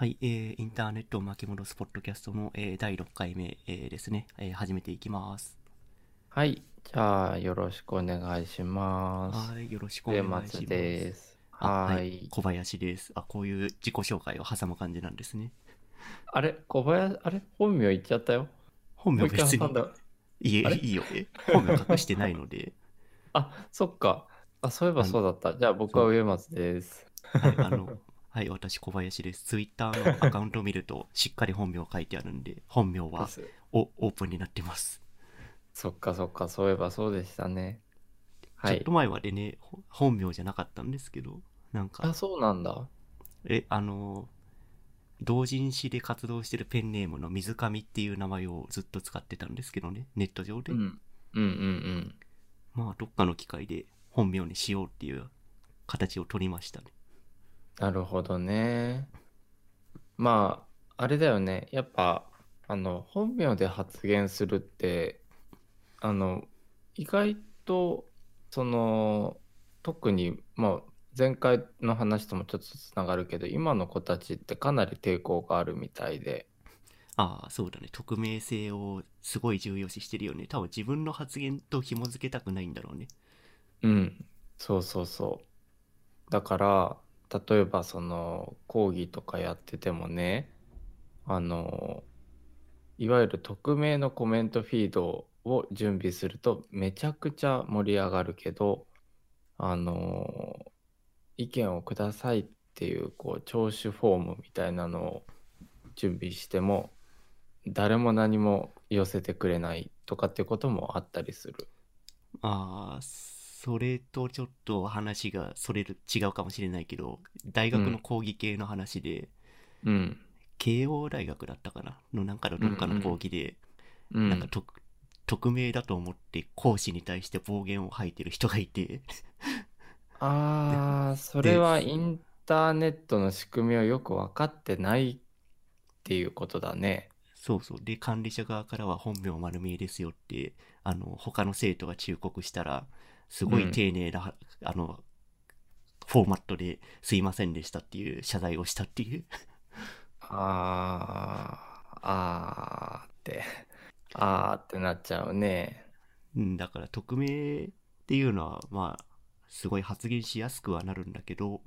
はい、えー、インターネットを巻き戻すポッドキャストの、えー、第6回目、えーですね、えー始めていきます。はい。じゃあ、よろしくお願いします。はい、よろしくお願いします。です。あははいい。小林です。あ、こういう自己紹介を挟む感じなんですね。あれ？小林、あれ？本名言っちゃったよ。本名別に。いいあれ？いいよ。え本名隠してないので、あ、そっか。あ、そういえばそうだった。じゃあ、僕は上松です。はい、あの、はい、私小林です。ツイッターのアカウントを見ると、しっかり本名書いてあるんで、本名はおオープンになってます。そっかそっか、そういえばそうでしたね。はいちょっと。前までね、ほ本名じゃなかったんですけど、なんかあ、、そうなんだ。え、あの、同人誌で活動してるペンネームの水上っていう名前をずっと使ってたんですけどね、ネット上で。うん。うんうんうん。まあ、どっかの機会で本名にしようっていう形を取りましたね。なるほどね。まあ、あれだよね。やっぱ、あの、本名で発言するって、あの、意外と、その、特に、まあ、前回の話ともちょっとつながるけど、今の子たちってかなり抵抗があるみたいで。ああ、そうだね。匿名性をすごい重要視してるよね。多分自分の発言と紐付けたくないんだろうね。うん、そうそうそう。だから、例えばその講義とかやっててもね、あの、いわゆる匿名のコメントフィードを準備するとめちゃくちゃ盛り上がるけど、あの、意見をくださいっていうこう聴取フォームみたいなのを準備しても誰も何も寄せてくれないとかってこともあったりする。あ、それとちょっと話がそれる違うかもしれないけど、大学の講義系の話で、うん。慶応大学だったかな？のなんかのどっかの講義で、うん。なんかと匿名だと思って講師に対して暴言を吐いてる人がいて、ああ、それはインターネットの仕組みをよく分かってないっていうことだね。そうそう。で、管理者側からは本名丸見えですよって、あの、他の生徒が忠告したら、すごい丁寧な、あの、フォーマットですいませんでしたっていう謝罪をしたっていう。ああ、あーって、あーってなっちゃうね。うん、だから匿名っていうのは、まあ、すごい発言しやすくはなるんだけど、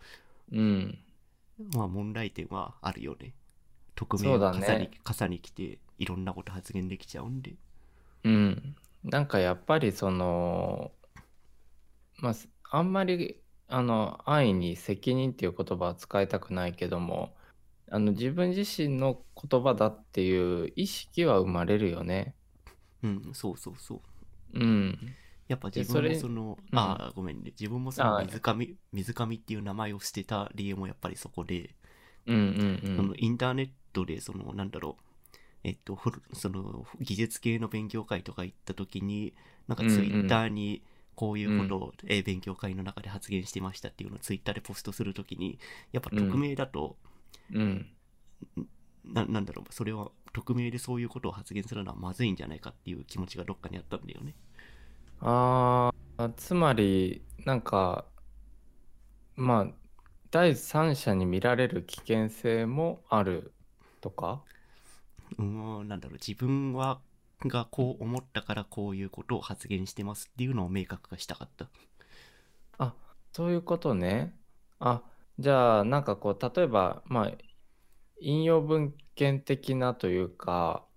うん。まあ問題点はあるよね。匿名を傘に、ね傘に来て、いろんなこと発言できちゃうんで。うん。なんかやっぱりその、まあ、あんまり、あの、安易に責任っていう言葉は使いたくないけども、あの、自分自身の言葉だっていう意識は生まれるよね。うん、そうそうそう。うん。やっぱで自分もその、うんああ、ごめんね。自分もその水上、水上っていう名前を捨てた理由もやっぱりそこで、うんうんうん。そのインターネットで、その、なんだろう、えっと、その、技術系の勉強会とか行った時に、なんかうんうんツイッターにこういうことを、えー勉強会の中で発言してましたっていうのをツイッターでポストするときに、やっぱ匿名だと、うん。ななんだろう、それは匿名でそういうことを発言するのはまずいんじゃないかっていう気持ちがどっかにあったんだよね。ああ、つまり、なんか、まあ、第三者に見られる危険性もあるとか？うーん、なんだろう、自分は、がこう思ったからこういうことを発言してますっていうのを明確化したかった。あ、そういうことね。あ、じゃあ、なんかこう、例えば、まあ、引用文献的なというか、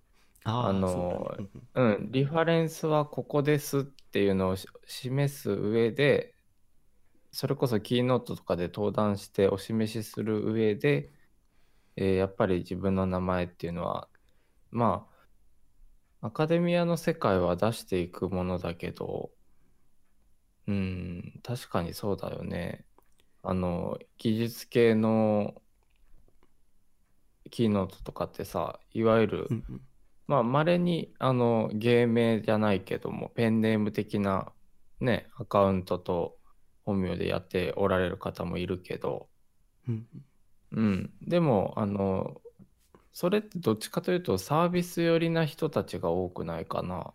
あのそうだねうんリファレンスはここですっていうのをし示す上で、それこそキーノートとかで登壇してお示しする上で、えーやっぱり自分の名前っていうのは、まあ、アカデミアの世界は出していくものだけど、うん、確かにそうだよね。あの、技術系のキーノートとかってさ、いわゆる、うんうんまあ、稀に、あの、芸名じゃないけども、ペンネーム的な、ね、アカウントと本名でやっておられる方もいるけど、うんうん。でも、あの、それってどっちかというとサービス寄りな人たちが多くないかな？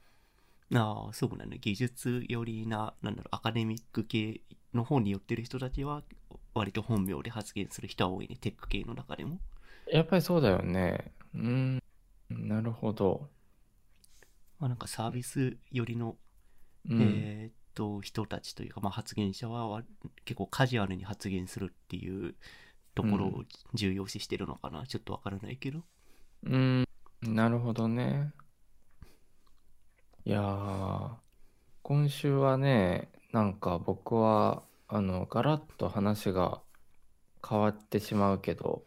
ああ、そうだね。技術寄りな、なんだろう、アカデミック系の方に寄ってる人たちは、割と本名で発言する人は多いね。テック系の中でも。やっぱりそうだよね。うん、なるほど。まあ、なんかサービス寄りの、うん、えーっと人たちというか、まあ、発言者はわ結構カジュアルに発言するっていうところを重要視してるのかな、ちょっとわからないけど。うん、なるほどね。いやー、今週はね、なんか僕は、あの、ガラッと話が変わってしまうけど、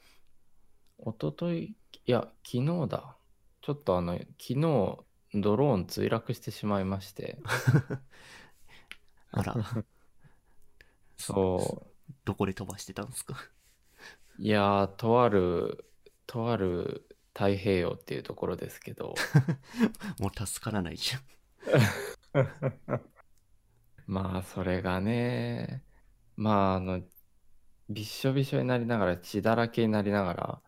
一昨日いや、昨日だ。ちょっとあの、昨日、ドローン墜落してしまいまして、あら。そどこで飛ばしてたんですか？う、いやー、とある、とある太平洋っていうところですけど、もう助からないじゃん。まあ、それがね、まあ、あの、びっしょびしょになりながら、血だらけになりながら、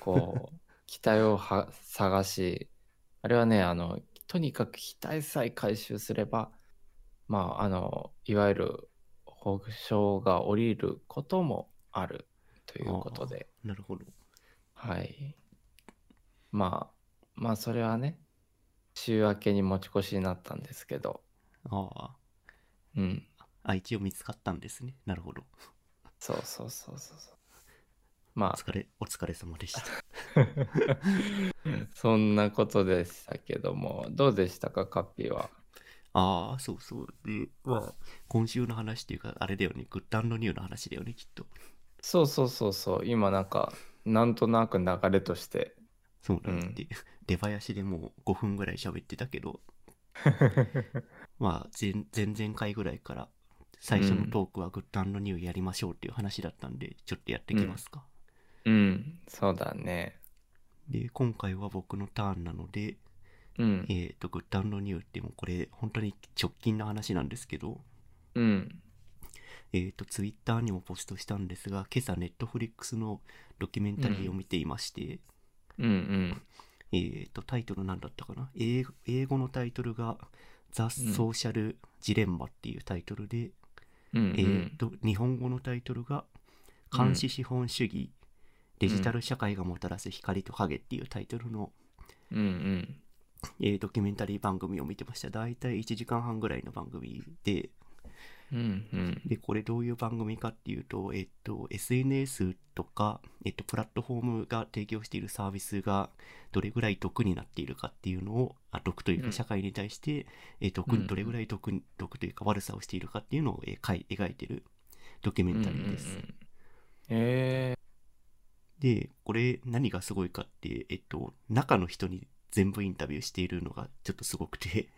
こう、機体をは探し、あれはね、あの、とにかく機体さえ回収すれば、まあ、あの、いわゆる保証が降りることもあるということで、なるほど。はい。まあ、まあ、それはね、週明けに持ち越しになったんですけど、あうん。ああ一応見つかったんですね。なるほど。そうそうそうそうそう。まお疲れお疲れ様でした。あ、そんなことでしたけども、どうでしたか、カッピーは？ああそうそう。でまあ今週の話っていうかあれだよね。グッドニューの話だよねきっとそうそうそうそう、今なんか、なんとなく流れとして。そうなんうん。で、出囃子でもう5分ぐらい喋ってたけど。まあ前前々回ぐらいから最初のトークはグッドニューやりましょうっていう話だったんでちょっとやってきますか、うん、そうだね。で今回は僕のターンなのでうん。え、っ、とグッドニューってもうこれ本当に直近の話なんですけど。うん、えっ、とツイッターにもポストしたんですが今朝ネットフリックスのドキュメンタリーを見ていまして、うん、うん、えっ、とタイトルなんだったかな？英語英語のタイトルが「ザ・うんソーシャル・ジレンマ」っていうタイトルで、うん、えー、と日本語のタイトルが「監視資本主義、デジタル社会がもたらす光と影」っていうタイトルの、うん、うん、えードキュメンタリー番組を見てました。大体1時間半ぐらいの番組でうん、うん、でこれどういう番組かっていうと、えっと、SNS とか、えっと、プラットフォームが提供しているサービスがどれぐらい毒になっているかっていうのをあ毒といううん。か社会に対して、えー毒うんどれぐらい毒に毒というか悪さをしているかっていうのを、えー描いてるドキュメンタリーです。うんうんうん。えでこれ何がすごいかって、えっと、中の人に全部インタビューしているのがちょっとすごくて。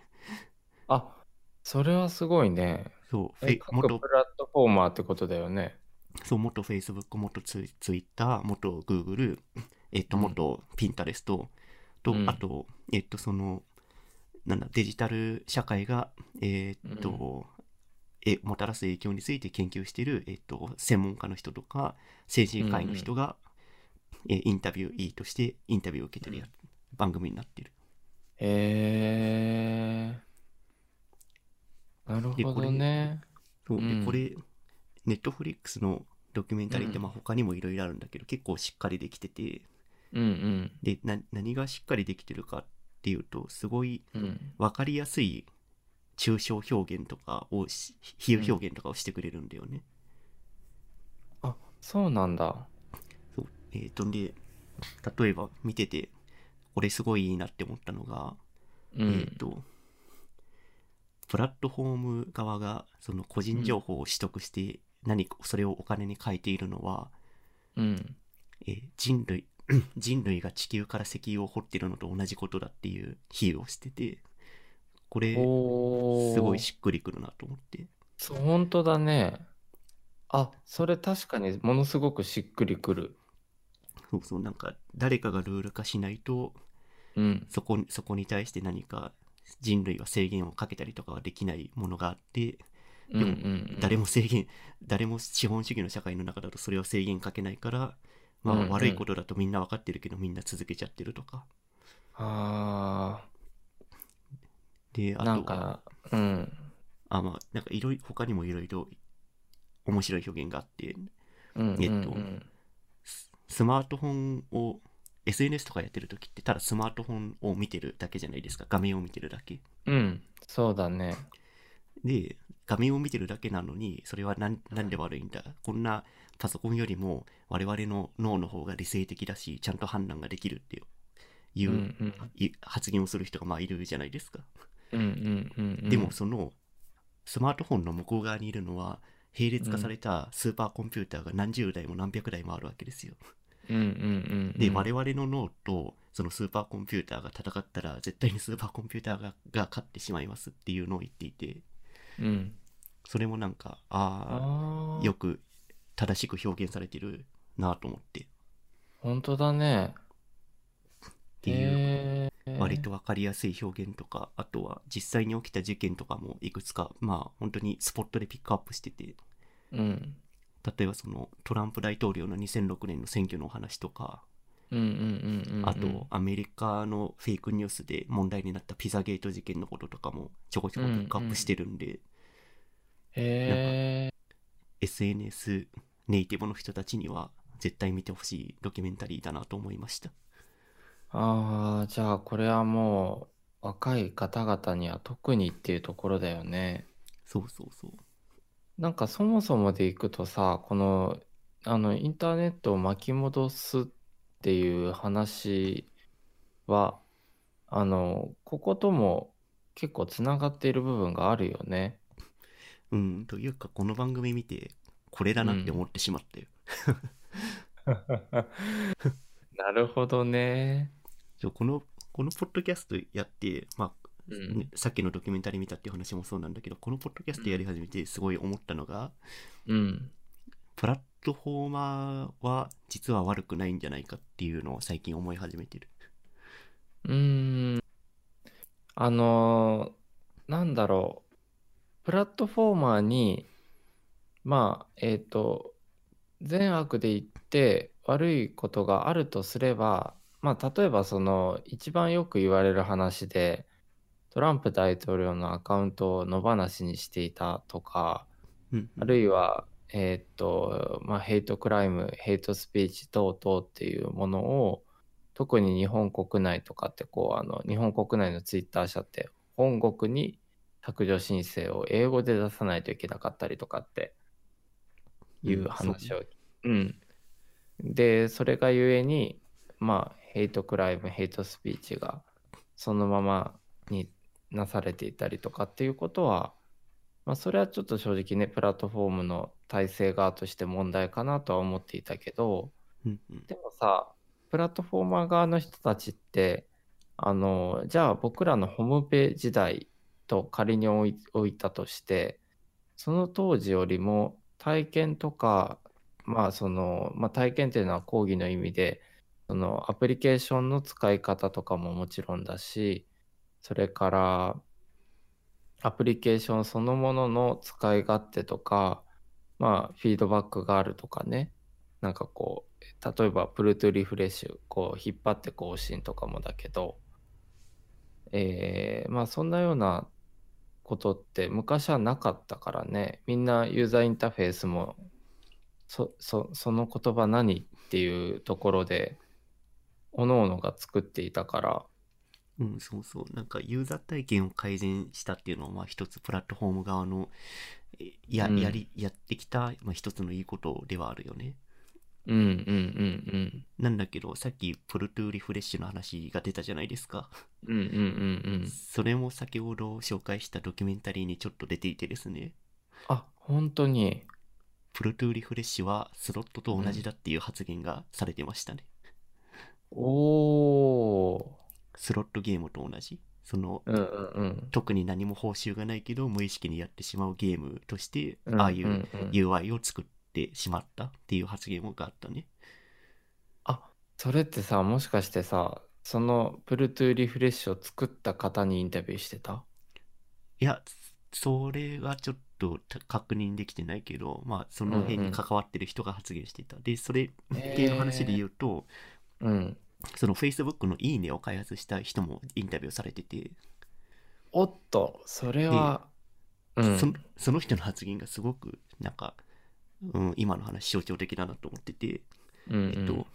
ー、あ、それはすごいね。そうフェえイ元各プラットフォーマーってことだよね。そう、元 Facebook、元ツイ Twitter、元 Google、えっと、うん元 Pinterest と、うんあと、えっと、その、なんだ、デジタル社会が、えっと、えもたらす影響について研究している、えっと、専門家の人とか、政治界の人が、えインタビュー、いいとしてインタビューを受けてるや、番組になってる。えー、なるほどね。そう、でうんこれ、ネットフリックスのドキュメンタリーって、うんまあ、他にもいろいろあるんだけど、結構しっかりできてて、うんでな何がしっかりできてるかっていうとすごいうん。うん。分かりやすい抽象表現とかをし比喩表現とかをしてくれるんだよね。あ、そうなんだ。そうえー、とで例えば見ててこれすごいいいなって思ったのが、うえっ、ん。とプラットフォーム側がその個人情報を取得して何かそれをお金に変えているのは、うん。えー人類 人類が地球から石油を掘ってるのと同じことだっていう比喩をしててこれすごいしっくりくるなと思って。そう、本当だね。あ、それ確かにものすごくしっくりくる。そうそう、なんか誰かがルール化しないと、うん。そこにそこに対して何か人類は制限をかけたりとかはできないものがあって、でも。誰も制限、誰も資本主義の社会の中だとそれは制限かけないから、まあ悪いことだとみんな分かってるけどみんな続けちゃってるとか。あで、あ、あとは、なんか、うん。あ、まあ、なんかいろいろ、他にもいろいろ面白い表現があって、えっとうんスマートフォンを SNS とかやってる時ってただスマートフォンを見てるだけじゃないですか画面を見てるだけうん。そうだね。で画面を見てるだけなのにそれは何何で悪いんだ？こんなパソコンよりも我々の脳の方が理性的だしちゃんと判断ができるっていう,、うんうん。い発言をする人がまあいるじゃないですか、うんうんうんうん。でもそのスマートフォンの向こう側にいるのは並列化されたスーパーコンピューターが何十台も何百台もあるわけですようん。で、我々の脳とそのスーパーコンピューターが戦ったら絶対にスーパーコンピューターがが勝ってしまいますっていうのを言っていてうん。それもなんかああよく正しく表現されてるなと思ってっ本当だね。ていう割と分かりやすい表現とかあとは実際に起きた事件とかもいくつかまあ本当にスポットでピックアップしててうん。例えばそのトランプ大統領の2006年の選挙のお話とかうんうんうんうん。あと、アメリカのフェイクニュースで問題になったピザゲート事件のこととかもちょこちょこピックアップしてるんで、へえ。SNS ネイティブの人たちには絶対見てほしいドキュメンタリーだなと思いました。ああ、じゃあこれはもう若い方々には特にっていうところだよね。そうそうそう。なんかそもそもでいくとさ、この、あの、インターネットを巻き戻すっていう話は、あの、こことも結構つながっている部分があるよね。うん、というかこの番組見てこれだなって思ってしまったよ。なるほどね。このこのポッドキャストやって、まあうんねさっきのドキュメンタリー見たっていう話もそうなんだけどこのポッドキャストやり始めてすごい思ったのが、うん。プラットフォーマーは実は悪くないんじゃないかっていうのを最近思い始めてる。うーん。あのーなんだろう。プラットフォーマーに、まあ、えっと、善悪で言って悪いことがあるとすれば、まあ、例えばその、一番よく言われる話で、トランプ大統領のアカウントを野放しにしていたとか、うんあるいは、えーっと、まあ、ヘイトクライム、ヘイトスピーチ等々っていうものを、特に日本国内とかって、こう、あの、日本国内のツイッター社って、本国に削除申請を英語で出さないといけなかったりとかっていう話を、うん。で、それがゆえに、まあ、ヘイトクライム、ヘイトスピーチがそのままになされていたりとかっていうことは、まあ、それはちょっと正直ね、プラットフォームの体制側として問題かなとは思っていたけど、うんうん。でもさ、プラットフォーマー側の人たちって、あの、じゃあ僕らのホームページ代と仮に置い置いたとして、その当時よりも体験とか、まあその、まあ体験っていうのは講義の意味で、そのアプリケーションの使い方とかももちろんだし、それからアプリケーションそのものの使い勝手とか、まあフィードバックがあるとかね、なんかこう、例えばプルトゥリフレッシュ、こう引っ張って更新とかもだけど、えーまあそんなようなことって昔はなかったからね、みんなユーザーインターフェースも、そ、そ、その言葉何っていうところで、各々が作っていたから、うん、そうそう。なんかユーザー体験を改善したっていうのは、まあ一つプラットフォーム側の、えや、うんやり、やってきた、まあ一つのいいことではあるよね。うんうんうんなんだけど、さっき pull to refresh の話が出たじゃないですか。うん。うんうんうんうん。それも先ほど紹介したドキュメンタリーにちょっと出ていてですね。あ、本当に。 pull to refresh はスロットと同じだっていう発言がされてましたね。おー。スロットゲームと同じ？その、うんうんうん。特に何も報酬がないけど無意識にやってしまうゲームとして、うんああいううんうん UI を作ってしまったっていう発言があったね。あ、それってさ、もしかしてさ、そのプルトゥリフレッシュを作った方にインタビューしてた？いや、それはちょっとた確認できてないけど、まあ、その辺に関わってる人が発言していた。で、それ系の話で言うと、うん。その Facebook のいいねを開発した人もインタビューされてて、おっと、それは、うん。そのその人の発言がすごくなんか、うん、今の話象徴的だなと思ってて、うんえっと、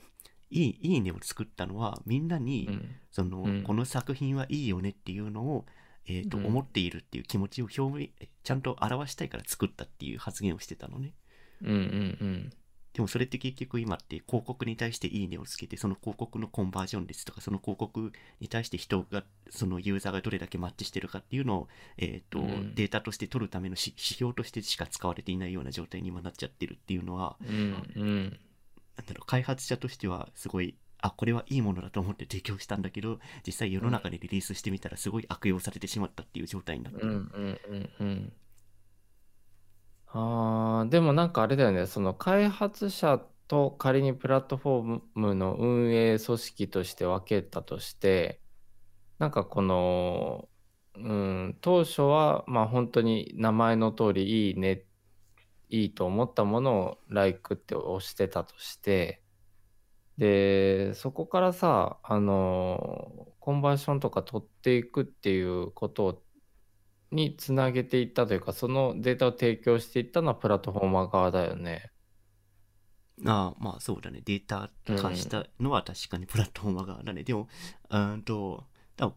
いいいいねを作ったのはみんなに、うん。その、うん。この作品はいいよねっていうのを、えーとうん。思っているっていう気持ちを表明ちゃんと表したいから作ったっていう発言をしてたのね。うんうんでもそれって結局今って広告に対していいねをつけてその広告のコンバージョン率とかその広告に対して人がそのユーザーがどれだけマッチしてるかっていうのを、えーとうん。データとして取るためのし指標としてしか使われていないような状態に今なっちゃってるっていうのはうんうん。なんだろう開発者としてはすごいあこれはいいものだと思って提供したんだけど実際世の中でリリースしてみたらすごい悪用されてしまったっていう状態になってうんうる、んうんうんあーでもなんかあれだよね。その開発者と仮にプラットフォームの運営組織として分けたとしてなんかこのうん当初はまあ本当に名前の通りいいねいいと思ったものを「LIKE」って押してたとしてでそこからさあのコンバーションとか取っていくっていうことをにつなげていったというかそのデータを提供していったのはプラットフォーマー側だよね。ああまあそうだね。データ化したのは確かにプラットフォーマー側だね、でもうーんと多分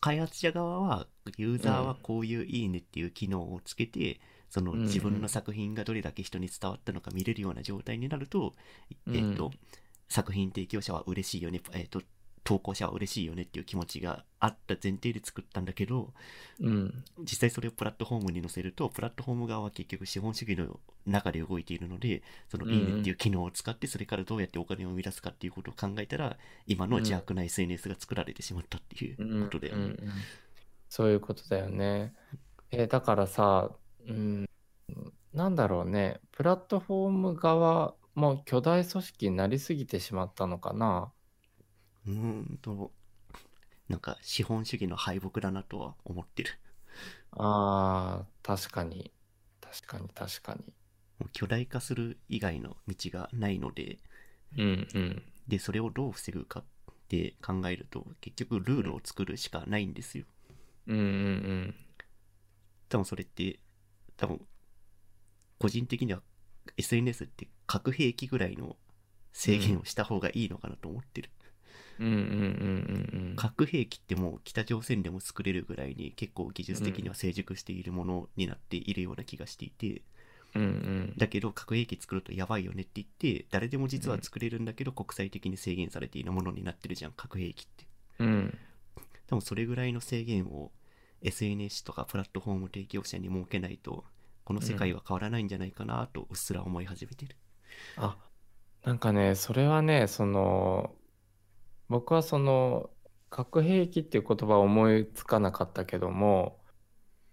開発者側はユーザーはこういういいねっていう機能をつけて、その自分の作品がどれだけ人に伝わったのか見れるような状態になると、うんえっと作品提供者は嬉しいよね、えっと投稿者は嬉しいよねっていう気持ちがあった前提で作ったんだけどうん。実際それをプラットフォームに載せるとプラットフォーム側は結局資本主義の中で動いているのでそのうんいいねっていう機能を使ってそれからどうやってお金を生み出すかっていうことを考えたら今の邪悪な SNS が作られてしまったっていうことだよね。うんうんうん。そういうことだよね。えーだからさ、うん、なんだろうね、プラットフォーム側も巨大組織になりすぎてしまったのかな。うーんとなんか資本主義の敗北だなとは思ってる。あー、確かに。確かに確かに。もう巨大化する以外の道がないのでうんうん。でそれをどう防ぐかって考えると結局ルールを作るしかないんですよ。うんうん多分それって多分個人的には SNS って核兵器ぐらいの制限をした方がいいのかなと思ってる、うん。核兵器ってもう北朝鮮でも作れるぐらいに結構技術的には成熟しているものになっているような気がしていてうんうん。だけど核兵器作るとやばいよねって言って誰でも実は作れるんだけど国際的に制限されているものになってるじゃん核兵器ってうん。多分それぐらいの制限を SNS とかプラットフォーム提供者に設けないとこの世界は変わらないんじゃないかなとうっすら思い始めてる。あ、なんかね、それはね、その、僕はその、核兵器っていう言葉は思いつかなかったけども、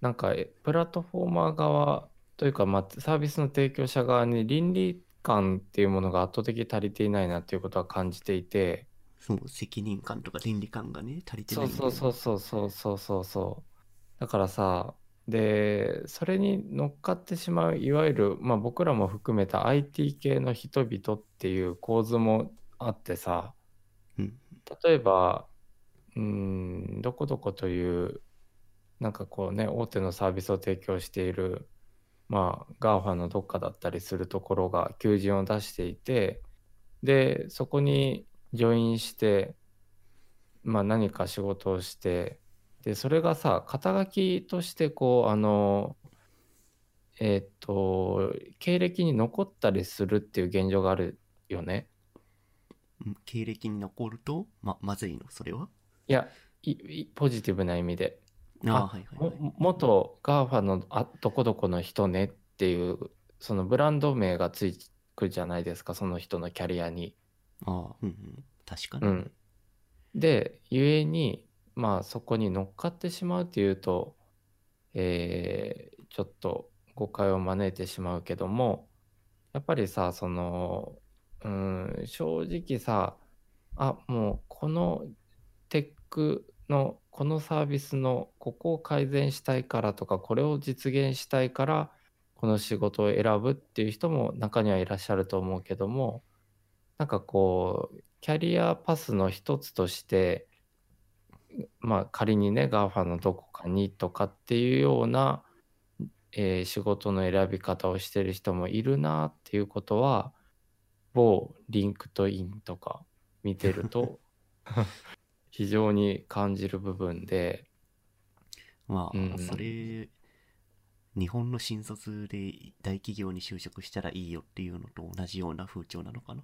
なんか、えプラットフォーマー側というか、まあ、サービスの提供者側に倫理観っていうものが圧倒的に足りていないなっていうことは感じていて、その責任感とか倫理観がね足りてなそいそうそうそうそうそうそうそう。だからさ、で、それに乗っかってしまう、いわゆる、まあ僕らも含めた IT 系の人々っていう構図もあってさ、うん例えば、うん、どこどこという、なんかこうね、大手のサービスを提供している、まあ、GAFA のどっかだったりするところが求人を出していて、で、そこにジョインして、まあ何か仕事をして、で、それがさ、肩書きとしてこう、あの、えっと、経歴に残ったりするっていう現状があるよね。うん経歴に残るとままずいの？それは？いや、いいポジティブな意味で。ああはいはいはいも元 GAFA のあどこどこの人ねっていう、そのブランド名がつくじゃないですか、その人のキャリアに。ああうんうん確かに、うん。で、ゆえに、まあそこに乗っかってしまうっていうと、えーちょっと誤解を招いてしまうけども、やっぱりさ、その、うん、正直さ、あ、もうこのテックの、このサービスのここを改善したいからとか、これを実現したいから、この仕事を選ぶっていう人も中にはいらっしゃると思うけども、なんかこう、キャリアパスの一つとして、まあ仮にね、GAFA のどこかにとかっていうような、えー仕事の選び方をしてる人もいるなっていうことは、某 LinkedIn とか見てると 非常に感じる部分で、まあ、うんそれ、日本の新卒で大企業に就職したらいいよっていうのと同じような風潮なのかな？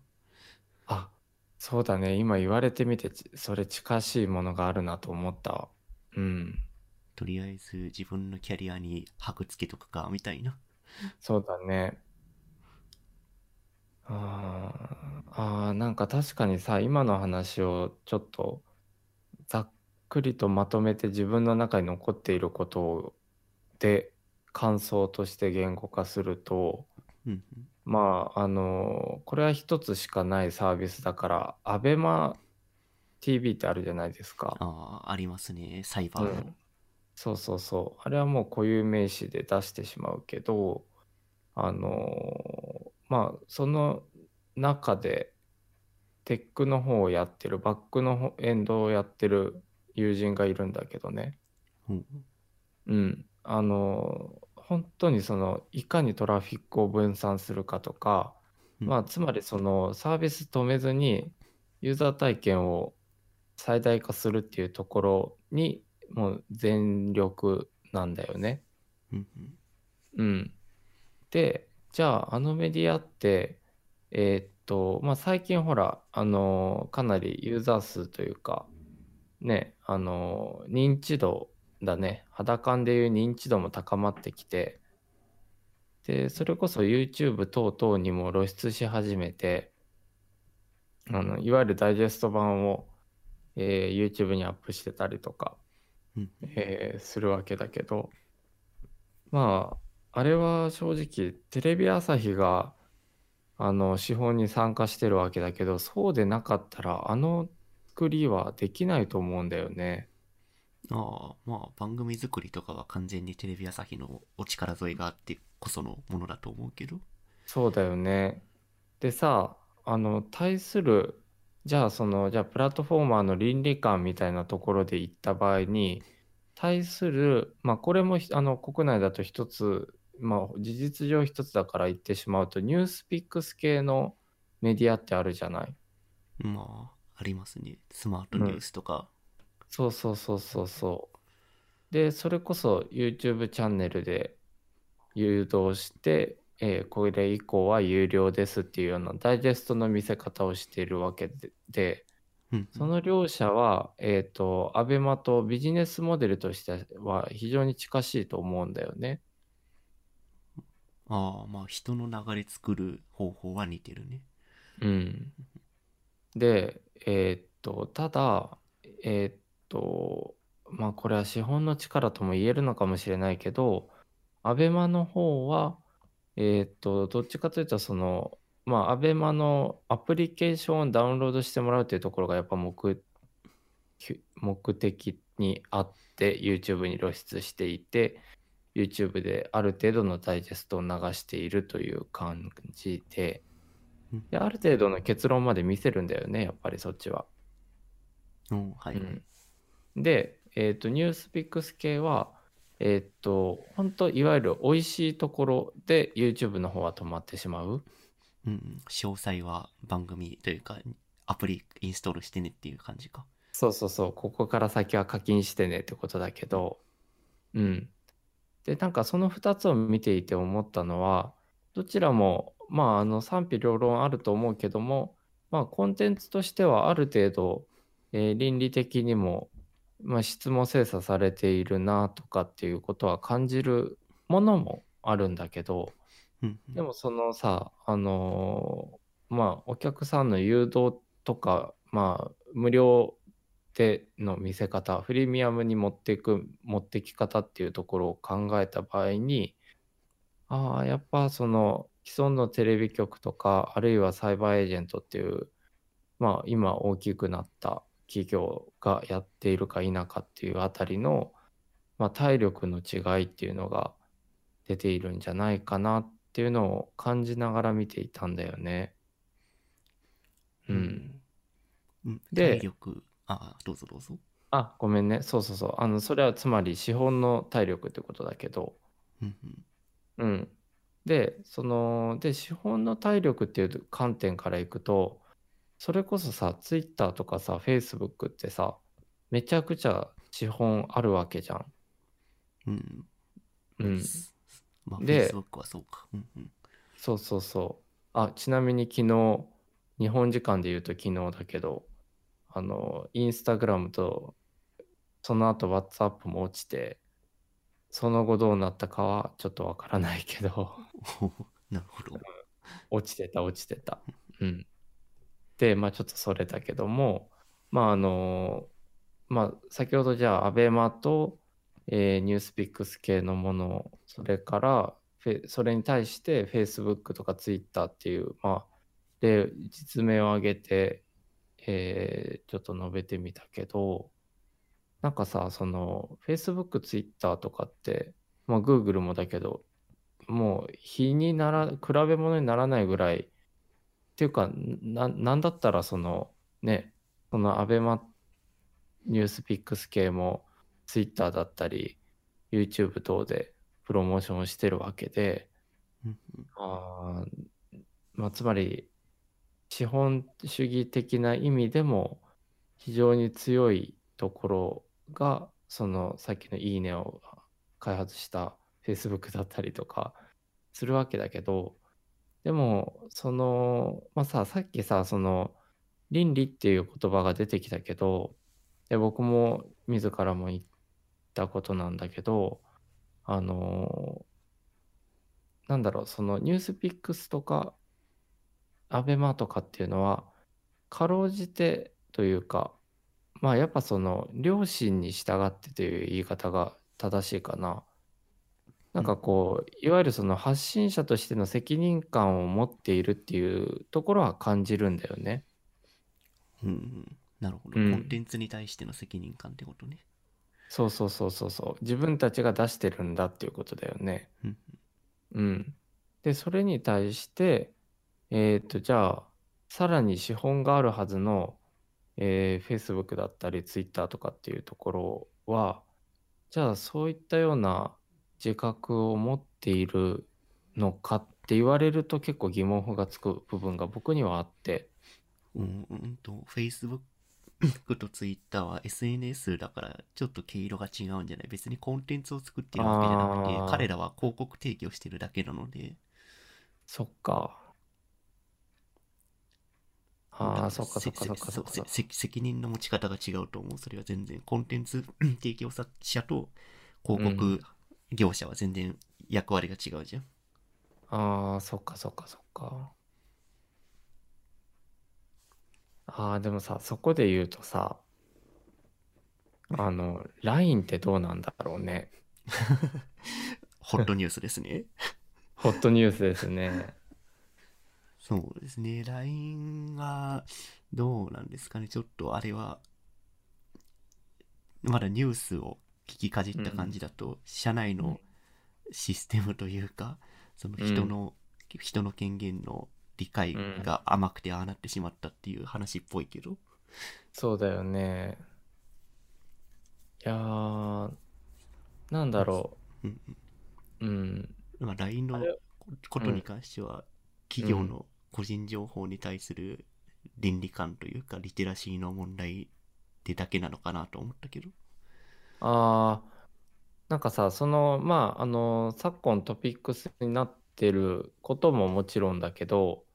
あ、そうだね。今言われてみて、ちそれ近しいものがあるなと思ったわ。うん。とりあえず自分のキャリアに箔つけとくか、みたいな。そうだね。あーあー、なんか確かにさ、今の話をちょっとざっくりとまとめて自分の中に残っていることで感想として言語化すると、うんうん。まあ、あの、これは一つしかないサービスだから、アベマ TV ってあるじゃないですか。ああ、ありますね。サイバーの。うん、そうそうそう。あれはもう固有名詞で出してしまうけど、あのーまあ、その中で、テックの方をやってる、バックの方エンドをやってる友人がいるんだけどね。うんうん。あのー本当にその、いかにトラフィックを分散するかとか、うんまあ、つまりそのサービス止めずにユーザー体験を最大化するっていうところにもう全力なんだよね。うんうんうん。で、じゃああのメディアって、えーっと、まあ最近ほら、あのかなりユーザー数というか、ね、あの認知度だね。肌感でいう認知度も高まってきて、で、それこそ YouTube 等々にも露出し始めて、あの、いわゆるダイジェスト版を、えー YouTube にアップしてたりとか、うんえーするわけだけど、まあ、あれは正直、テレビ朝日が、あの、資本に参加してるわけだけど、そうでなかったら、あの作りはできないと思うんだよね。ああ、まあ番組作りとかは完全にテレビ朝日のお力添えがあってこそのものだと思うけど。そうだよね。でさ、あの、対する、じゃあその、じゃあプラットフォーマーの倫理観みたいなところで言った場合に、対する、まあこれもひあの国内だと一つ、まあ事実上一つだから言ってしまうと、ニュースピックス系のメディアってあるじゃない？まあ、ありますね。スマートニュースとか。そうそうそうそうそう。で、それこそ YouTube チャンネルで誘導して、えーこれ以降は有料ですっていうようなダイジェストの見せ方をしているわけで、でうんうんその両者は、えっと、アベマとビジネスモデルとしては非常に近しいと思うんだよね。ああ、まあ人の流れ作る方法は似てるね。うん。で、えーっと、ただ、えーっと、まあこれは資本の力とも言えるのかもしれないけど、アベマの方は、えーっと、どっちかというと、その、まあ、アベマのアプリケーションをダウンロードしてもらうというところがやっぱ目目的にあって YouTube に露出していて YouTube である程度のダイジェストを流しているという感じでうんである程度の結論まで見せるんだよねやっぱりそっちは。うん、はい、はい。うんで、えっとニュースピックス系はえっと本当いわゆる美味しいところで YouTube の方は止まってしまう。うんうん、詳細は番組というか、アプリインストールしてねっていう感じか。そうそうそう、ここから先は課金してねってことだけど、うん。で、なんかその2つを見ていて思ったのは、どちらも、まあ、あの賛否両論あると思うけども、まあ、コンテンツとしてはある程度、えー倫理的にも、まあ、質も精査されているなとかっていうことは感じるものもあるんだけど、でもそのさ、あのーまあ、お客さんの誘導とか、まあ、無料での見せ方、プレミアムに持っていく、持ってき方っていうところを考えた場合に、ああ、やっぱその既存のテレビ局とか、あるいはサイバーエージェントっていう、まあ、今大きくなった企業がやっているか否かっていうあたりの、まあ、体力の違いっていうのが出ているんじゃないかなっていうのを感じながら見ていたんだよね。うん。うん、で体力、ああ、どうぞどうぞ。あ、ごめんね。そうそうそう。あの、それはつまり資本の体力ってことだけど、うんうんうん。で、その、で、資本の体力っていう観点からいくと、それこそさ、Twitter とかさ、Facebook ってさ、めちゃくちゃ資本あるわけじゃん。うん。うん。まあ、で Facebook はそうか。うんうん。そうそうそう。あ、ちなみに昨日、日本時間で言うと昨日だけど、あの、インスタグラムと、その後 WhatsApp も落ちて、その後どうなったかはちょっとわからないけど、なるほど。落ちてた落ちてた。うん。で、まあちょっとそれだけども、まああの、まあ先ほどじゃあ、アベマと、えーニュースピックス系のもの、それから、それに対して Facebook とか Twitter っていう、まあ、で、実名を挙げて、えーちょっと述べてみたけど、なんかさ、その、Facebook、Twitter とかって、まあ Google もだけど、もう比になら、比べ物にならないぐらい、っていうか、な、なんだったらその、ね、そのアベマニュースピックス系も Twitter だったり、YouTube 等でプロモーションをしてるわけで、うんうん。あーまあ、つまり、資本主義的な意味でも非常に強いところが、そのさっきのいいねを開発した Facebook だったりとかするわけだけど、でも、その、まあさ、さっきさ、その、倫理っていう言葉が出てきたけど、で、僕も自らも言ったことなんだけど、あのなんだろう、そのニュースピックスとか、アベマとかっていうのは、かろうじてというか、まあやっぱその、良心に従ってという言い方が正しいかな。なんかこう、いわゆるその発信者としての責任感を持っているっていうところは感じるんだよね。うんうん。なるほど。うんコンテンツに対しての責任感ってことね。そうそうそうそうそう。自分たちが出してるんだっていうことだよね。うんうん。で、それに対して、えっと、じゃあ、さらに資本があるはずの、えー Facebook だったり Twitter とかっていうところは、じゃあそういったような自覚を持っているのかって言われると結構疑問符がつく部分が僕にはあって、うんうんと、Facebook と Twitter は SNS だからちょっと毛色が違うんじゃない？別にコンテンツを作ってるわけじゃなくて、彼らは広告提供してるだけなので、そっか。ああ、そっかそっかそっかそっか責任の持ち方が違うと思う。それは全然、コンテンツ提供者と広告業者は全然役割が違うじゃん。ああ、そっかそっかそっか。ああ、でもさ、そこで言うとさ、あの、LINE ってどうなんだろうね。ホットニュースですね。ホットニュースですね。そうですね。LINE はどうなんですかね。ちょっとあれは、まだニュースを聞きかじった感じだと、社内のシステムというか、その人の、人の権限の理解が甘くてああなってしまったっていう話っぽいけど、そうだよね。いやー、なんだろうんう。うん。まあ、LINE のことに関しては、企業の個人情報に対する倫理観というか、リテラシーの問題でだけなのかなと思ったけど。ああ、なんかさ、その、まあ、あの、昨今トピックスになってることももちろんだけど、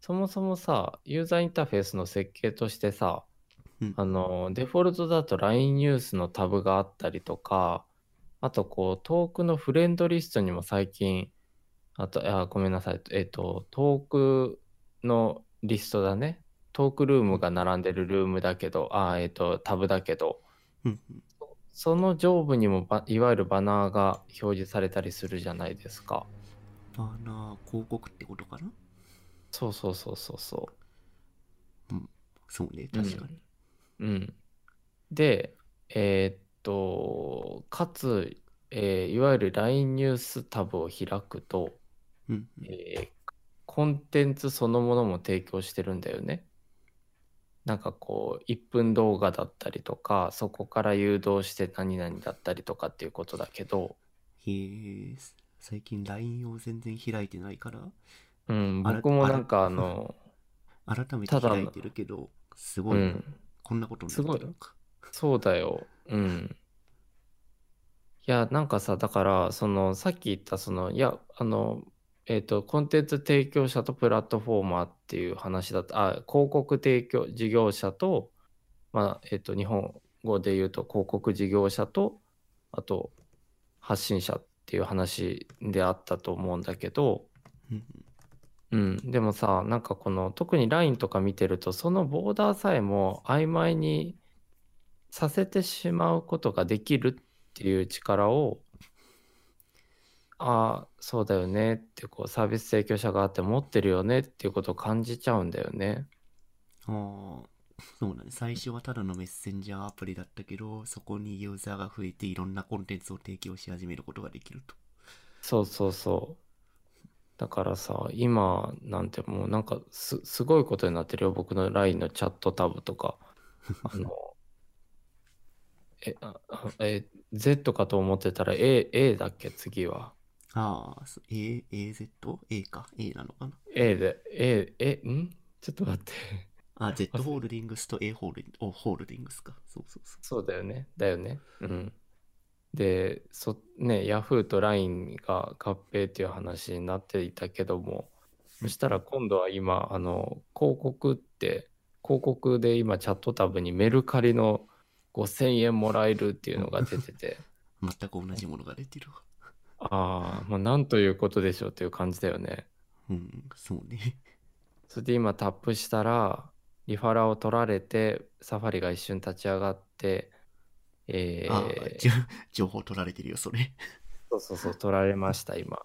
そもそもさ、ユーザーインターフェースの設計としてさ、うんあの、デフォルトだと LINE ニュースのタブがあったりとか、あとこう、トークのフレンドリストにも最近、あと、あ、ごめんなさい。えっと、トークのリストだね。トークルームが並んでるルームだけど、あ、えっと、タブだけど、うんうんその上部にもばいわゆるバナーが表示されたりするじゃないですか。あな広告ってことかな？そうそうそうそうそそうね、う。確かに。うん。うんで、えーっと、かつ、えーいわゆる LINE ニュースタブを開くと、うんうんえーコンテンツそのものも提供してるんだよね。なんかこう、1分動画だったりとか、そこから誘導して何々だったりとかっていうことだけど、へえ、最近 LINE を全然開いてないから、うん、僕もなんかあの、改めてただ開いてるけど、すごい、うん、こんなことになってるのか。そうだよ。うん。いや、なんかさ、だから、その、さっき言った、その、いや、あの、えっと、コンテンツ提供者とプラットフォーマーっていう話だった、あ、広告提供事業者と、まあ、えっと、日本語で言うと広告事業者と、あと、発信者っていう話であったと思うんだけど、うんうん、でもさ、なんかこの、特に LINE とか見てると、そのボーダーさえも曖昧にさせてしまうことができるっていう力を、ああ、そうだよねって、こう、サービス提供者があって持ってるよねっていうことを感じちゃうんだよね。ああ、そうだね。最初はただのメッセンジャーアプリだったけど、そこにユーザーが増えていろんなコンテンツを提供し始めることができると。そうそうそう。だからさ、今なんてもうなんかす、すごいことになってるよ。僕の LINE のチャットタブとか。あの、え、え、Z かと思ってたら A、A だっけ次は。ああ、そ A、AZ? A か。A なのかな？A で、A、え、ん？ちょっと待って。あ、Z ホールディングスと A ホールディンおホールディングスか。そうそうそう。そうだよね。だよね。うん。で、そ、ね、Yahoo と LINE が合併っていう話になっていたけども、そしたら今度は今、あの、広告って、広告で今チャットタブにメルカリの5000円もらえるっていうのが出てて、全く同じものが出てるわ。ああ、まあなんということでしょうっていう感じだよね。うん、そうね。それで今タップしたら、リファラを取られて、サファリが一瞬立ち上がって、えああー、じゃ情報取られてるよ、それ。そうそうそう、取られました、今。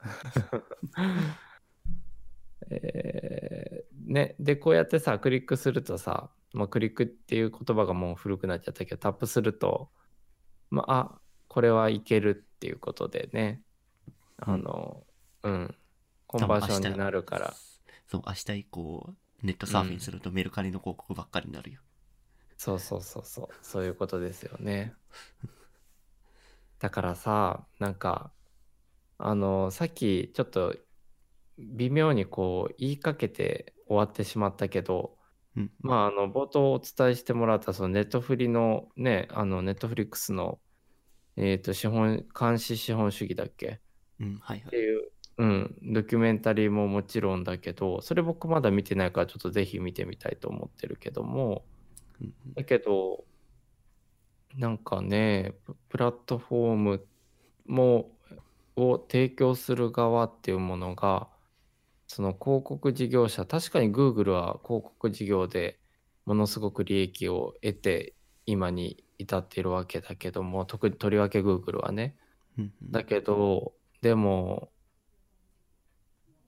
えーね、で、こうやってさ、クリックするとさ、まあ、クリックっていう言葉がもう古くなっちゃったけど、タップすると、まあ、あ、これはいけるっていうことでね、あの、うん、コンバーションになるから、そう、明日以降、ネットサーフィンするとメルカリの広告ばっかりになるよ。そうそうそうそう、そういうことですよね。だからさ、なんか、あの、さっきちょっと微妙にこう言いかけて終わってしまったけど、うん。まあ、あの、冒頭お伝えしてもらった、そのネットフリのね、あの、ネットフリックスの、えっと、資本、監視資本主義だっけ？うん、はいはい。っていう、うん、ドキュメンタリーももちろんだけど、それ僕まだ見てないから、ちょっとぜひ見てみたいと思ってるけども、うんうん。だけど、なんかね、ププラットフォームもを提供する側っていうものが、その広告事業者、確かに Google は広告事業でものすごく利益を得て今に至っているわけだけども、特にとりわけ Google はね。うんうんだけど、でも、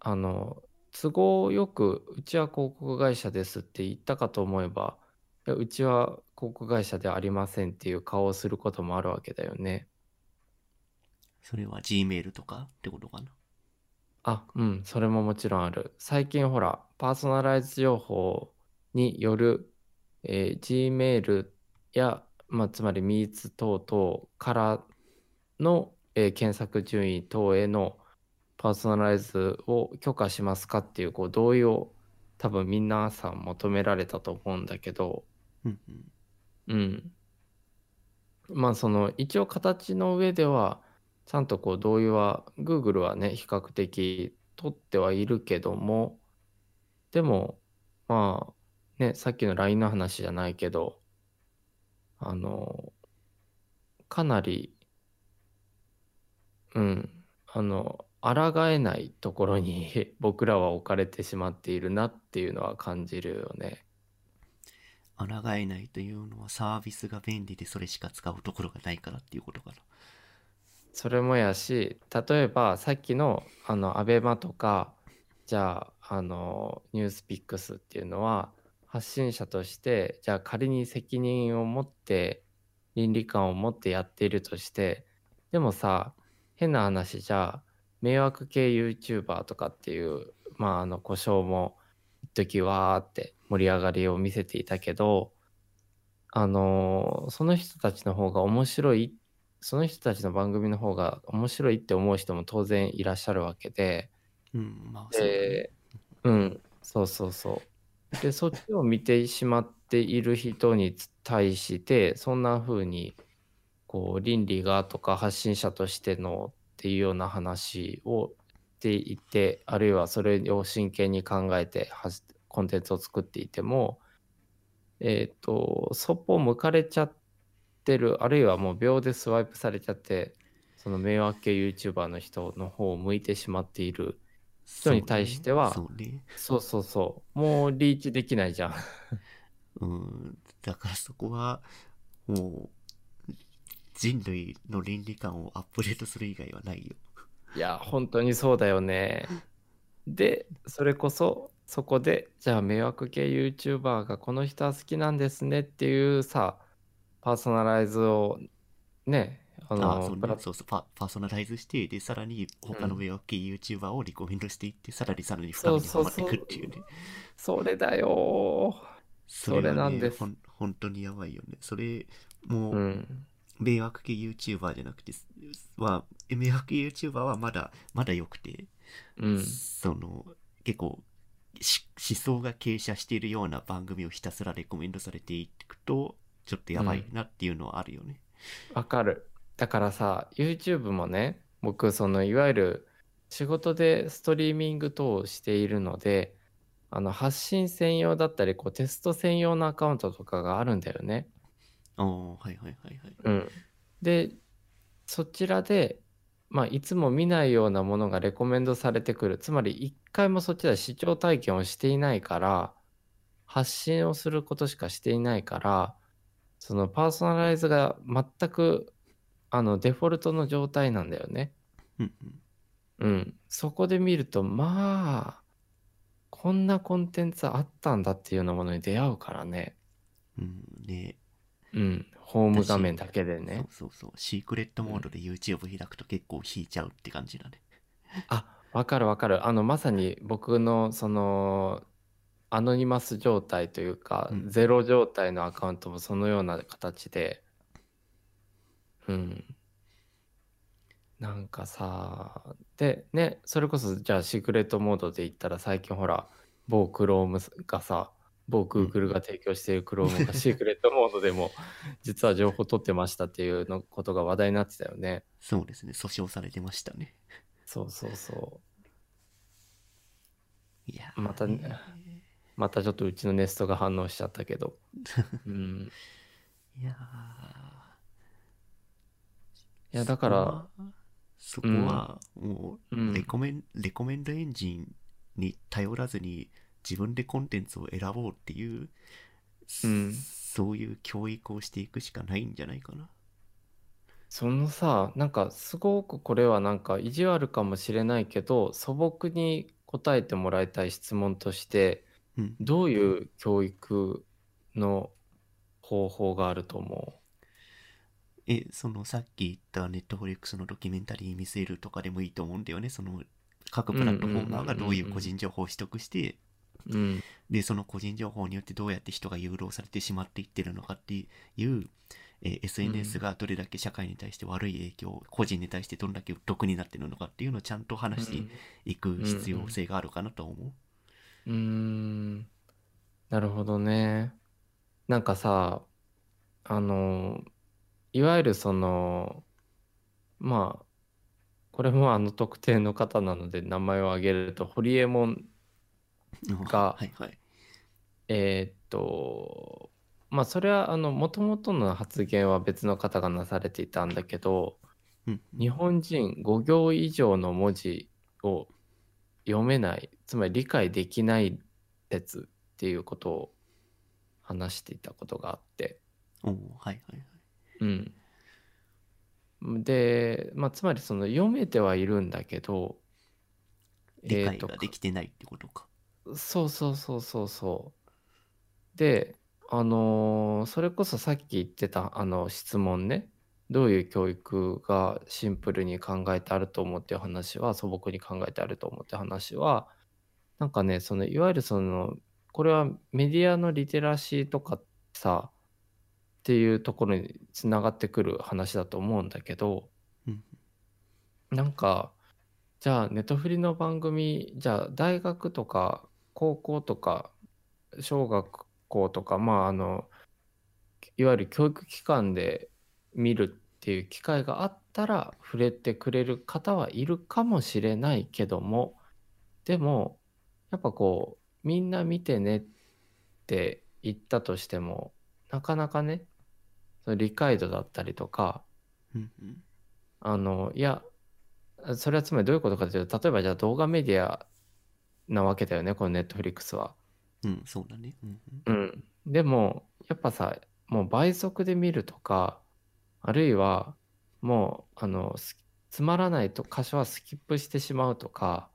あの、都合よく、うちは広告会社ですって言ったかと思えば、いやうちは広告会社ではありませんっていう顔をすることもあるわけだよね。それは Gmail とかってことかな？あ、うん、それももちろんある。最近ほら、パーソナライズ情報による、えー Gmail や、まあ、つまり Meets 等々からの、えー検索順位等へのパーソナライズを許可しますかっていうこう同意を多分皆さん求められたと思うんだけど、うん。うん。まあその一応形の上ではちゃんとこう同意は Google はね比較的取ってはいるけどもでもまあねさっきの LINE の話じゃないけどあのかなりうんあの抗えないところに 僕らは置かれてしまっているなっていうのは感じるよね。抗えないというのはサービスが便利でそれしか使うところがないからっていうことかな。それもやし例えばさっきのあのアベマとかじゃああのニュースピックスっていうのは発信者としてじゃあ仮に責任を持って倫理観を持ってやっているとしてでもさ変な話じゃあ迷惑系 YouTuber とかっていうまああの故障も一時わーって盛り上がりを見せていたけどあのその人たちの方が面白いその人たちの番組の方が面白いって思う人も当然いらっしゃるわけで、うん、まあ。で、うん、そうそうそう。で、そっちを見てしまっている人に対して、そんな風に、こう、倫理がとか発信者としてのっていうような話をしていて、あるいはそれを真剣に考えてコンテンツを作っていても、えっ、と、そっぽを向かれちゃってる、あるいはもう秒でスワイプされちゃって、その迷惑系 YouTuber の人の方を向いてしまっている人に対してはそうね。そうそうそう。もうリーチできないじゃん。うん。だからそこは、もう、人類の倫理観をアップデートする以外はないよ。いや、本当にそうだよね。で、それこそ、そこで、じゃあ迷惑系 YouTuber がこの人は好きなんですねっていうさ、パーソナライズをね、ああの、そうね、そうそうパ、パーソナライズして、で、さらに他の迷惑系 YouTuber をリコメンドしていって、さらにさらに深みにはまっていくっていうね。それだよそれなんですほん本当にやばいよね。それ、もー。うう、ん。迷惑系 YouTuber じゃなくて、は、迷惑系 YouTuber はまだ、まだ良くて、うん。その、結構、し思想が傾斜しているような番組をひたすらレコメンドされていくと、ちょっとやばいなっていうのはあるよね。わかる。だからさ、YouTube もね、僕、その、いわゆる仕事でストリーミング等をしているので、あの、発信専用だったり、こう、テスト専用のアカウントとかがあるんだよね。おーはいはいはいはい。うん。で、そちらで、まあ、いつも見ないようなものがレコメンドされてくる。つまり、一回もそっちで視聴体験をしていないから、発信をすることしかしていないから、そのパーソナライズが全く、あの、デフォルトの状態なんだよね。うん。そこで見ると、まあ、こんなコンテンツあったんだっていうようなものに出会うからね。うん、ねうん。ホーム画面だけでね。そうそうそう。シークレットモードで YouTube 開くと結構引いちゃうって感じだね。あ、わかるわかる。あの、まさに僕の、その、アノニマス状態というか、うんゼロ状態のアカウントもそのような形で、うん。なんかさ、で、ね、それこそ、じゃあ、シークレットモードで言ったら、最近ほら、某 Chrome がさ、某 Google が提供している Chrome がシークレットモードでも、実は情報取ってましたっていうのことが話題になってたよね。そうですね。訴訟されてましたね。そうそうそう。いやーまたねまたちょっとうちのネストが反応しちゃったけど。うん。いやいや、ーだから、そこは、もう、うんレコメン、レコメンドエンジンに頼らずに自分でコンテンツを選ぼうっていう、うんそういう教育をしていくしかないんじゃないかな。そのさ、なんかすごくこれはなんか意地悪かもしれないけど、素朴に答えてもらいたい質問として、うん。どういう教育の方法があると思え、そのさっき言ったネットフリックスのドキュメンタリー見せるとかでもいいと思うんだよね。その各プラットフォーマーがどういう個人情報を取得して、ううん。で、その個人情報によってどうやって人が誘導されてしまっていってるのかっていう、えー SNS がどれだけ社会に対して悪い影響、個人に対してどんだけ得になってるのかっていうのをちゃんと話していく必要性があるかなと思う。うーん。なるほどね。なんかさ、あの、いわゆるその、まあ、これもあの特定の方なので名前を挙げると、ホリエモン、がはいはい。えーっと、まあそれはあの、もともとの発言は別の方がなされていたんだけど、うん。日本人5行以上の文字を読めない、つまり理解できない説っていうことを話していたことがあって、はいはいはい。うん。で、まあ、つまりその読めてはいるんだけど、理解ができてないってことか。そうそうそうそうそう。で、あのーそれこそさっき言ってたあの質問ね、どういう教育がシンプルに考えてあると思っていう話は、素朴に考えてあると思って話は、なんかね、そのいわゆるその、これはメディアのリテラシーとかさ、っていうところにつながってくる話だと思うんだけど、うん。なんかじゃあネトフリの番組じゃあ大学とか高校とか小学校とかまああのいわゆる教育機関で見るっていう機会があったら触れてくれる方はいるかもしれないけどもでもやっぱこうみんな見てねって言ったとしてもなかなかねその理解度だったりとかうんうんあのいやそれはつまりどういうことかというと例えばじゃあ動画メディアなわけだよねこのネットフリックスは。うん、そうだね。うんうんうん、でもやっぱさもう倍速で見るとかあるいはもうあのすつまらないと箇所はスキップしてしまうとか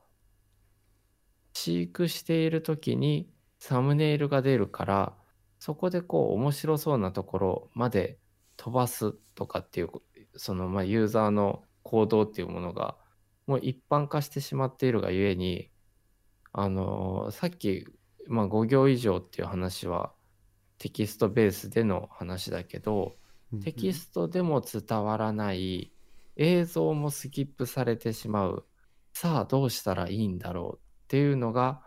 飼育している時にサムネイルが出るからそこでこう面白そうなところまで飛ばすとかっていうそのまあユーザーの行動っていうものがもう一般化してしまっているがゆえにあのさっきまあ、5行以上っていう話はテキストベースでの話だけどテキストでも伝わらない映像もスキップされてしまう。さあどうしたらいいんだろうっていうのが、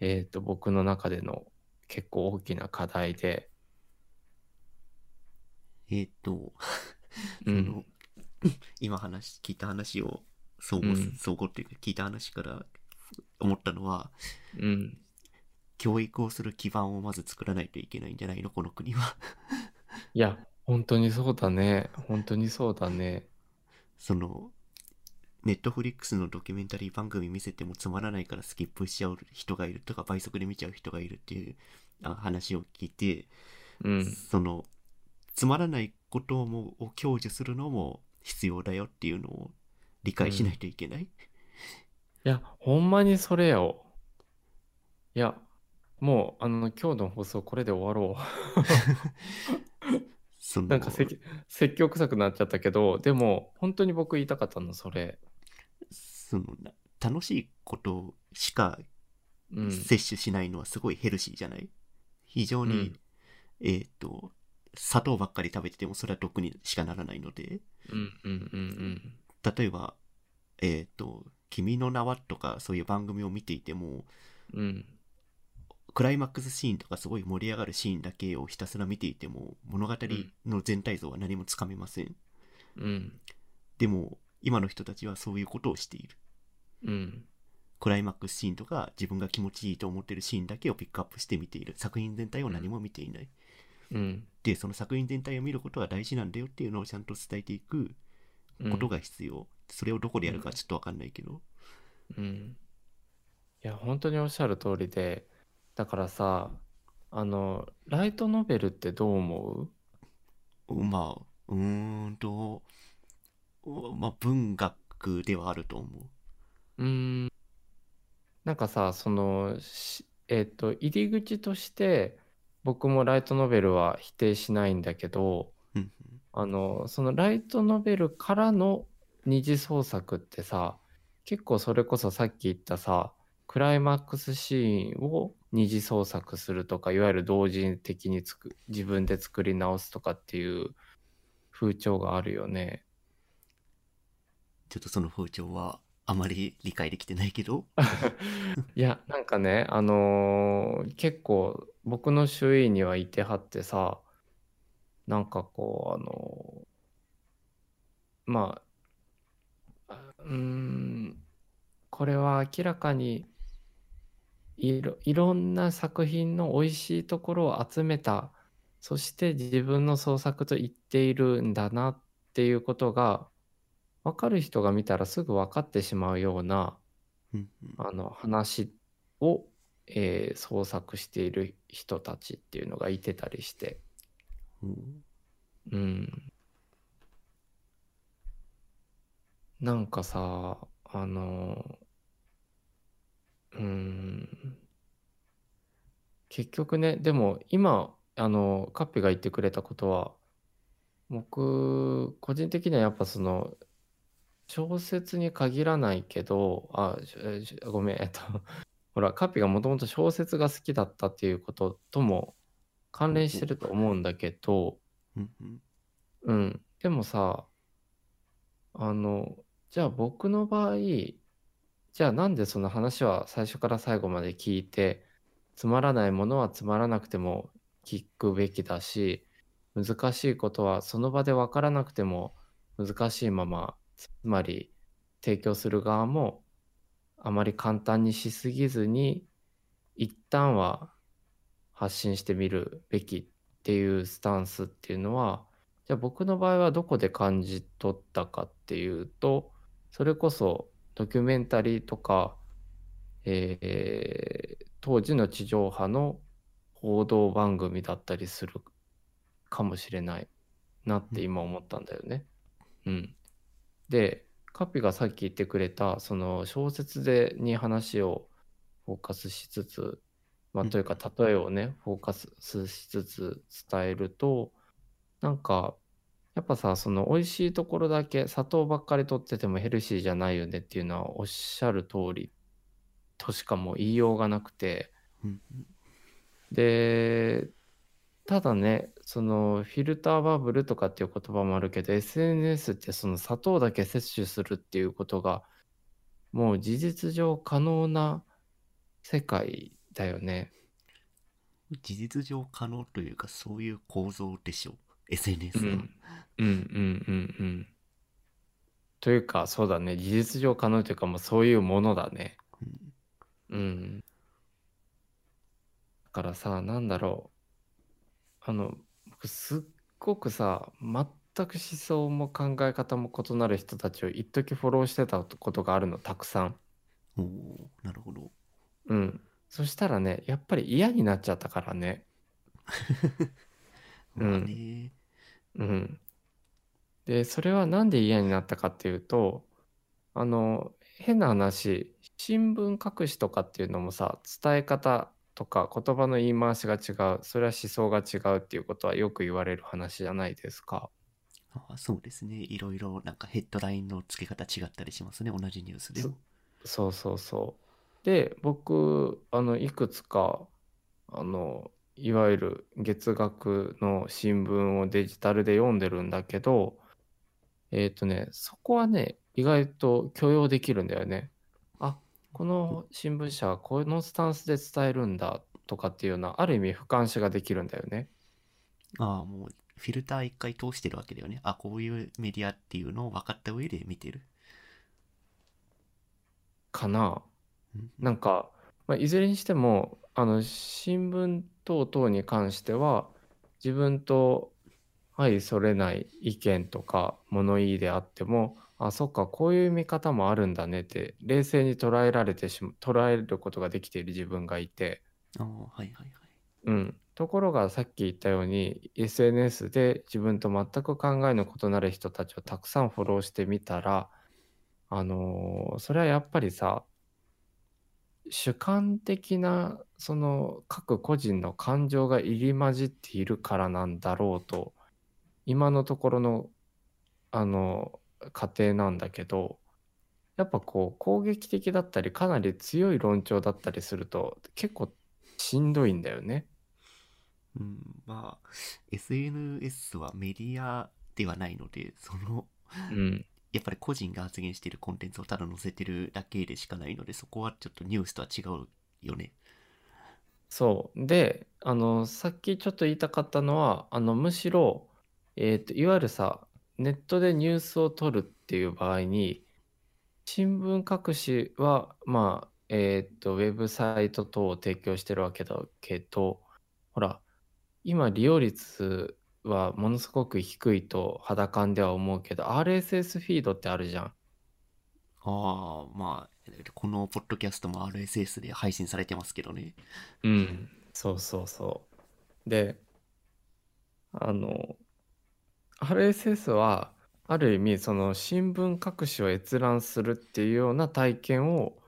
えー、と僕の中での結構大きな課題で、えーっと、うん。今話、聞いた話を、総合、うん。総合っていうか聞いた話から思ったのは、うん、教育をする基盤をまず作らないといけないんじゃないの？この国は。いや本当にそうだね。本当にそうだね。その、ネットフリックスのドキュメンタリー番組見せてもつまらないからスキップしちゃう人がいるとか倍速で見ちゃう人がいるっていうあ話を聞いて、うん。そのつまらないこともを享受するのも必要だよっていうのを理解しないといけない？いやほんまにそれよ。いやもうあの今日の放送これで終わろう。なんか説教臭くなっちゃったけどでも本当に僕言いたかったのそれそのな楽しいことしかうん。摂取しないのはすごいヘルシーじゃない、非常に、うん。えっ、と砂糖ばっかり食べててもそれは毒にしかならないので。うんうんうん例えばえっ、と「君の名は」とかそういう番組を見ていてもうん。うんクライマックスシーンとかすごい盛り上がるシーンだけをひたすら見ていても物語の全体像は何もつかめません、うん。でも今の人たちはそういうことをしているうん。クライマックスシーンとか自分が気持ちいいと思ってるシーンだけをピックアップして見ている作品全体を何も見ていない、うん。でその作品全体を見ることは大事なんだよっていうのをちゃんと伝えていくことが必要、それをどこでやるかちょっとわかんないけど、うん。いや本当におっしゃる通りでだからさあのライトノベルってどう思う？まあうーんとまあ文学ではあると思ううーんなんかさそのしえっ、と入り口として僕もライトノベルは否定しないんだけどうんあのそのライトノベルからの二次創作ってさ結構それこそさっき言ったさクライマックスシーンを二次創作するとかいわゆる同時的につく自分で作り直すとかっていう風潮があるよね。ちょっとその風潮はあまり理解できてないけど。いやなんかねあのー結構僕の周囲にはいてはってさなんかこうあのーまあうんこれは明らかにいろいろんな作品の美味しいところを集めたそして自分の創作と言っているんだなっていうことが分かる人が見たらすぐ分かってしまうようなうんうんあの話を、えー創作している人たちっていうのがいてたりして、うんうん。なんかさ、あの、うん。結局ね、でも今、あの、カッピが言ってくれたことは、僕、個人的にはやっぱその、小説に限らないけど、あ、ごめん、えっと、ほら、カッピがもともと小説が好きだったっていうこととも関連してると思うんだけど、うん。でもさ、あの、じゃあ僕の場合、じゃあなんでその話は最初から最後まで聞いて、つまらないものはつまらなくても聞くべきだし、難しいことはその場で分からなくても難しいまま、つまり提供する側もあまり簡単にしすぎずに、一旦は発信してみるべきっていうスタンスっていうのは、じゃあ僕の場合はどこで感じ取ったかっていうと、それこそドキュメンタリーとか、えー当時の地上波の報道番組だったりするかもしれないなって今思ったんだよね。うん。で、カピがさっき言ってくれた、その小説でに話をフォーカスしつつ、まあ、うん。というか例えをね、フォーカスしつつ伝えると、なんか、やっぱさ、その美味しいところだけ砂糖ばっかり取っててもヘルシーじゃないよねっていうのはおっしゃる通りとしかもう言いようがなくて、うん。で、ただね、そのフィルターバブルとかっていう言葉もあるけど、SNS ってその砂糖だけ摂取するっていうことが、もう事実上可能な世界だよね。事実上可能というかそういう構造でしょう SNS は、うん。うんうんうんうん。というか、そうだね。事実上可能というか、もうそういうものだね。うんうん。だからさ、なんだろう。あの、僕すっごくさ、全く思想も考え方も異なる人たちを一時フォローしてたことがあるの、たくさん。おおなるほどうん。そしたらね、やっぱり嫌になっちゃったからね。う んまあね、うん。で、それはなんで嫌になったかっていうと、あの、変な話、新聞各紙とかっていうのもさ、伝え方とか言葉の言い回しが違う、それは思想が違うっていうことはよく言われる話じゃないですか。あそうですねいろいろなんかヘッドラインの付け方違ったりしますね同じニュースでもそうそうそう。で、僕、あの、いくつか、あの、いわゆる月額の新聞をデジタルで読んでるんだけど、えっとね、そこはね、意外と許容できるんだよね。あ、この新聞社はこのスタンスで伝えるんだとかっていうような、ある意味俯瞰視ができるんだよね。ああもうフィルター一回通してるわけだよねあこういうメディアっていうのを分かった上で見てるかな。うんなんか、まあ、いずれにしてもあの新聞等々に関しては自分と相それない意見とか物言いであってもあそっかこういう見方もあるんだねって冷静に捉えられてしま捉えることができている自分がいて、ああはいはいはい。うん、ところがさっき言ったように SNS で自分と全く考えの異なる人たちをたくさんフォローしてみたらあのーそれはやっぱりさ主観的なその各個人の感情が入り混じっているからなんだろうと今のところのあの過程なんだけどやっぱこう攻撃的だったりかなり強い論調だったりすると結構しんどいんだよね。うんまあ SNS はメディアではないのでそのうん、やっぱり個人が発言してるコンテンツをただ載せてるだけでしかないのでそこはちょっとニュースとは違うよねそう。で、あの、さっきちょっと言いたかったのは、あの、むしろ、えっと、いわゆるさ、ネットでニュースを取るっていう場合に、新聞各紙は、まあ、えっと、ウェブサイト等を提供してるわけだけど、ほら、今、利用率はものすごく低いと肌感では思うけど、RSS フィードってあるじゃん。ああまあこのポッドキャストも RSS で配信されてますけどねうん、そうそうそう。で、あの、RSS は、ある意味、その新聞各紙を閲覧するっていうような体験を、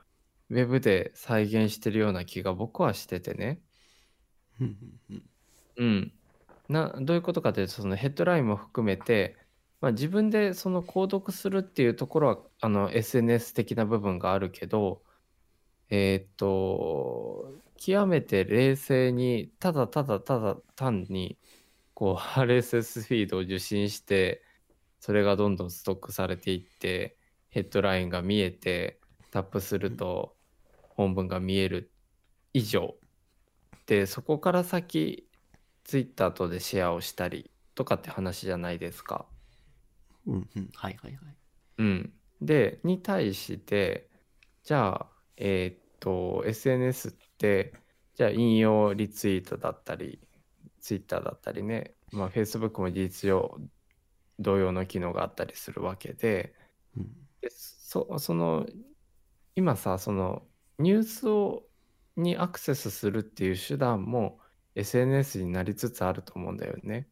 ウェブで再現してるような気が僕はしててね。うん。な、どういうことかというと、そのヘッドラインも含めて、まあ、自分でその購読するっていうところは、あの、SNS 的な部分があるけど、えーっと、極めて冷静に、ただただただ単に、こう RSS フィードを受信してそれがどんどんストックされていってヘッドラインが見えてタップすると本文が見える以上でそこから先 Twitter とでシェアをしたりとかって話じゃないですか。うんうん。はいはいはい。うん、でに対してじゃあえーっと SNS ってじゃあ引用リツイートだったり Twitter だったりね、まあ、Facebook も事実上同様の機能があったりするわけでうん。でそその今さそのニュースをにアクセスするっていう手段も SNS になりつつあると思うんだよね。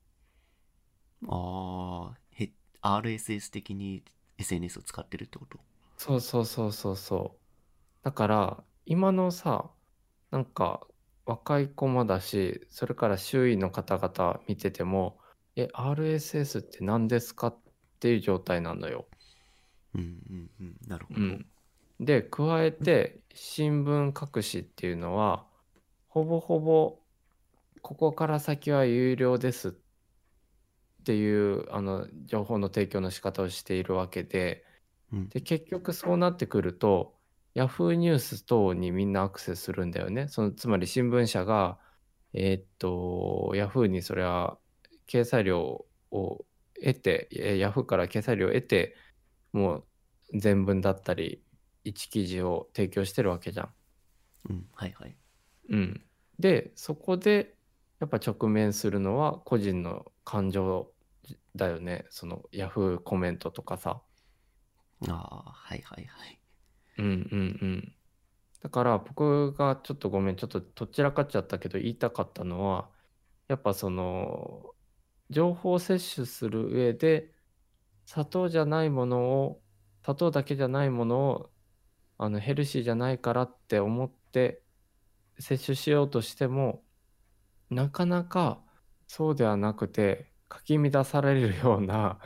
ああ、へ、RSS 的に SNS を使ってるってこと？そうそうそうそうそう。だから今のさなんか若い子もだしそれから周囲の方々見てても「え RSS って何ですか?」っていう状態なのよ。うんうんうん。なるほど。うん、で加えて新聞各紙っていうのはほぼほぼここから先は有料ですっていうあの情報の提供の仕方をしているわけでうんで結局そうなってくると Yahoo ニュース等にみんなアクセスするんだよね。そのつまり新聞社がえーっと Yahoo にそれは掲載料を得てえ Yahoo から掲載料を得てもう全文だったり一記事を提供してるわけじゃん。うん。はいはい。うん、でそこでやっぱ直面するのは個人の感情だよねそのヤフーコメントとかさ。ああ、はいはいはい。うんうんうん。だから僕がちょっとごめんちょっとどちらかっちゃったけど言いたかったのはやっぱその情報摂取する上で砂糖じゃないものを砂糖だけじゃないものをあのヘルシーじゃないからって思って摂取しようとしてもなかなかそうではなくてかき乱されるような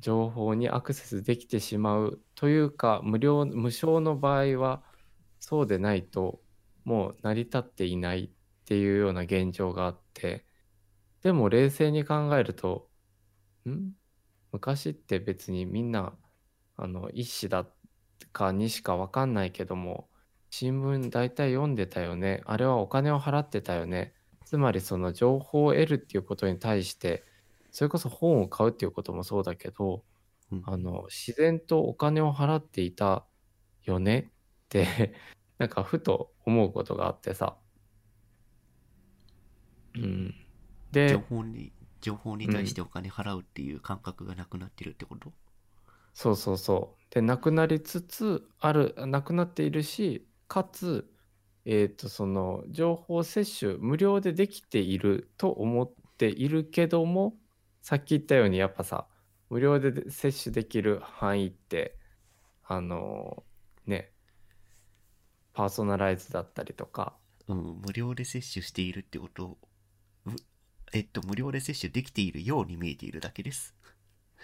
情報にアクセスできてしまうというか無料無償の場合はそうでないともう成り立っていないっていうような現状があってでも冷静に考えるとん？昔って別にみんなあの一子だか二子か分かんないけども新聞大体読んでたよね。あれはお金を払ってたよね。つまりその情報を得るっていうことに対してそれこそ本を買うっていうこともそうだけどうんあの自然とお金を払っていたよねって なんかふと思うことがあってさ。うん、情で報に、情報に対してお金払うっていう感覚がなくなってるってこと？そうそうそう。でなくなりつつあるなくなっているしかつえっ、とその情報摂取無料でできていると思っているけどもさっき言ったようにやっぱさ無料で摂取できる範囲ってあのねパーソナライズだったりとか。うん、無料で摂取しているってことうえっと、無料で摂取できているように見えているだけです。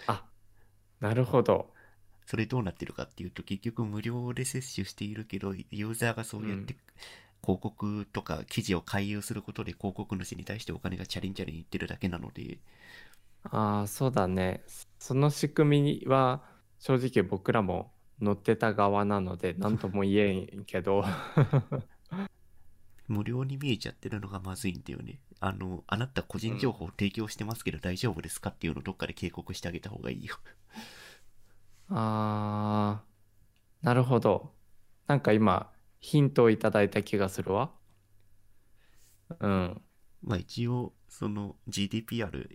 あなるほど。それどうなってるかっていうと、結局無料で摂取しているけど、ユーザーがそうやって広告とか記事を回遊することで広告主に対してお金がチャリンチャリンいってるだけなので、ああそうだね。その仕組みは正直僕らも乗ってた側なので何とも言えんけど。無料に見えちゃってるのがまずいんだよね。あの、あなた個人情報を提供してますけど大丈夫ですかっていうのをどっかで警告してあげた方がいいよ。あーなるほど。なんか今ヒントをいただいた気がするわ。うんまあ一応、その GDPR、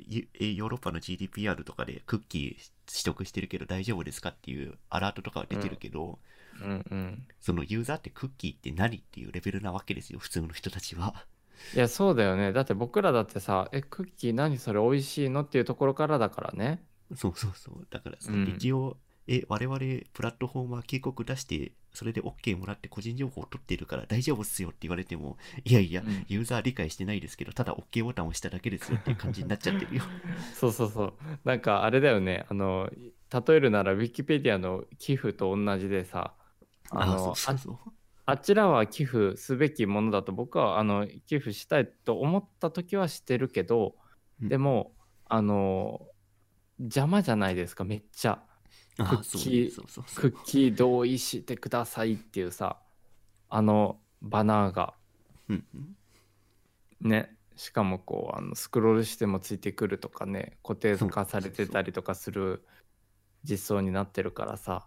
ヨーロッパの GDPR とかでクッキー取得してるけど大丈夫ですかっていうアラートとかは出てるけど、うんうんそのユーザーってクッキーって何っていうレベルなわけですよ、普通の人たちは。いやそうだよねだって僕らだってさ「えクッキー何それ美味しいの?」っていうところからだからねそうそうそう。だから一応、え、我々プラットフォーマー警告出して、それで OK もらって個人情報を取ってるから大丈夫っすよって言われても、いやいや、うん。ユーザー理解してないですけど、ただ OK ボタンを押しただけですよっていう感じになっちゃってるよ。そうそうそう。なんかあれだよね。あの例えるならウィキペディアの寄付と同じでさあのそうそうそう。あちらは寄付すべきものだと僕はあの寄付したいと思った時はしてるけどうん。でもあの邪魔じゃないですかめっちゃ。あクッキークッキー同意してくださいっていうさあのバナーが。うんうん。ね。しかもこうあのスクロールしてもついてくるとかね固定化されてたりとかする実装になってるからさ。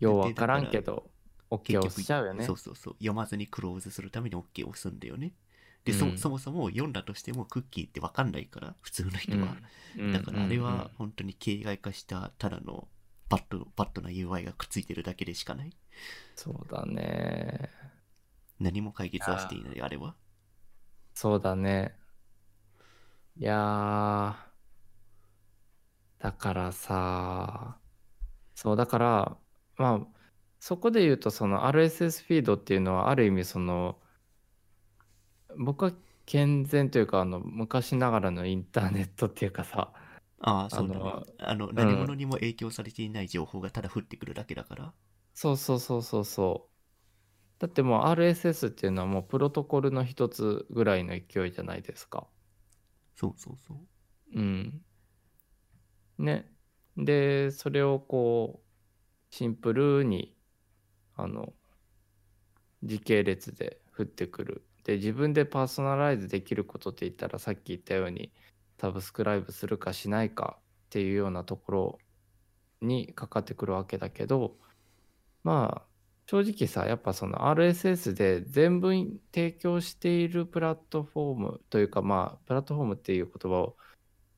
よう。わからんけど OK 押しちゃうよね。そうそうそう。読まずにクローズするために OK を押すんだよね。で、うん。そそもそも読んだとしてもクッキーってわかんないから普通の人は、うん。だからあれは本当に形骸化したただのバットバットな UI がくっついてるだけでしかない？そうだね。何も解決はしていないあれは？そうだね。いやーだからさそうだからまあそこで言うとその RSS フィードっていうのはある意味その僕は健全というかあの昔ながらのインターネットっていうかさああそうだねあのあの何者にも影響されていない情報がただ降ってくるだけだからそうそうそうそうそうだってもう RSS っていうのはもうプロトコルの一つぐらいの勢いじゃないですかそうそうそううん。ね。で、それをこう、シンプルに、あの、時系列で降ってくる。で、自分でパーソナライズできることって言ったら、さっき言ったように、サブスクライブするかしないかっていうようなところにかかってくるわけだけど、まあ、正直さ、やっぱその RSS で全部提供しているプラットフォームというか、まあ、プラットフォームっていう言葉を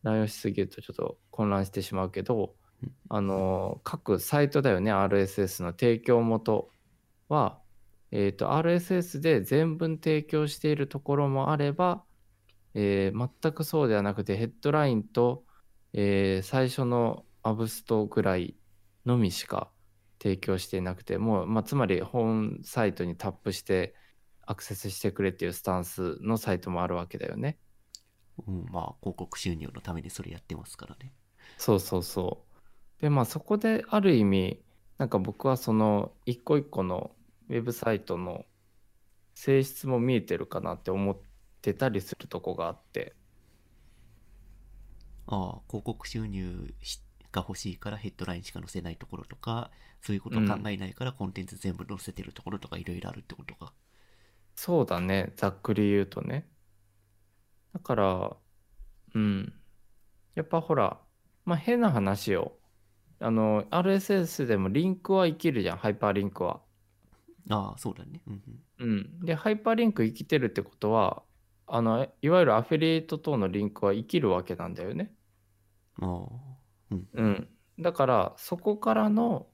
乱用しすぎるとちょっと混乱してしまうけどうん、あの、各サイトだよね、RSS の提供元は、えっと、RSS で全文提供しているところもあれば、えー全くそうではなくて、ヘッドラインと、えー最初のアブストぐらいのみしか提供していなくて、もう、まあ、つまり本サイトにタップしてアクセスしてくれっていうスタンスのサイトもあるわけだよね。うん、まあ広告収入のためにそれやってますからねそうそうそう。で、まあそこである意味、なんか僕はその一個一個のウェブサイトの性質も見えてるかなって思ってたりするとこがあって。ああ広告収入しが欲しいからヘッドラインしか載せないところとかそういうことを考えないからコンテンツ全部載せてるところとかいろいろあるってことかそうだね、ざっくり言うとね。だから、うん。やっぱほら、まあ変な話よ。あの、RSS でもリンクは生きるじゃん、ハイパーリンクは。ああそうだねうんうんうん。で、ハイパーリンク生きてるってことは、あの、いわゆるアフィリエイト等のリンクは生きるわけなんだよね。ああうんうん。だから、そこからの、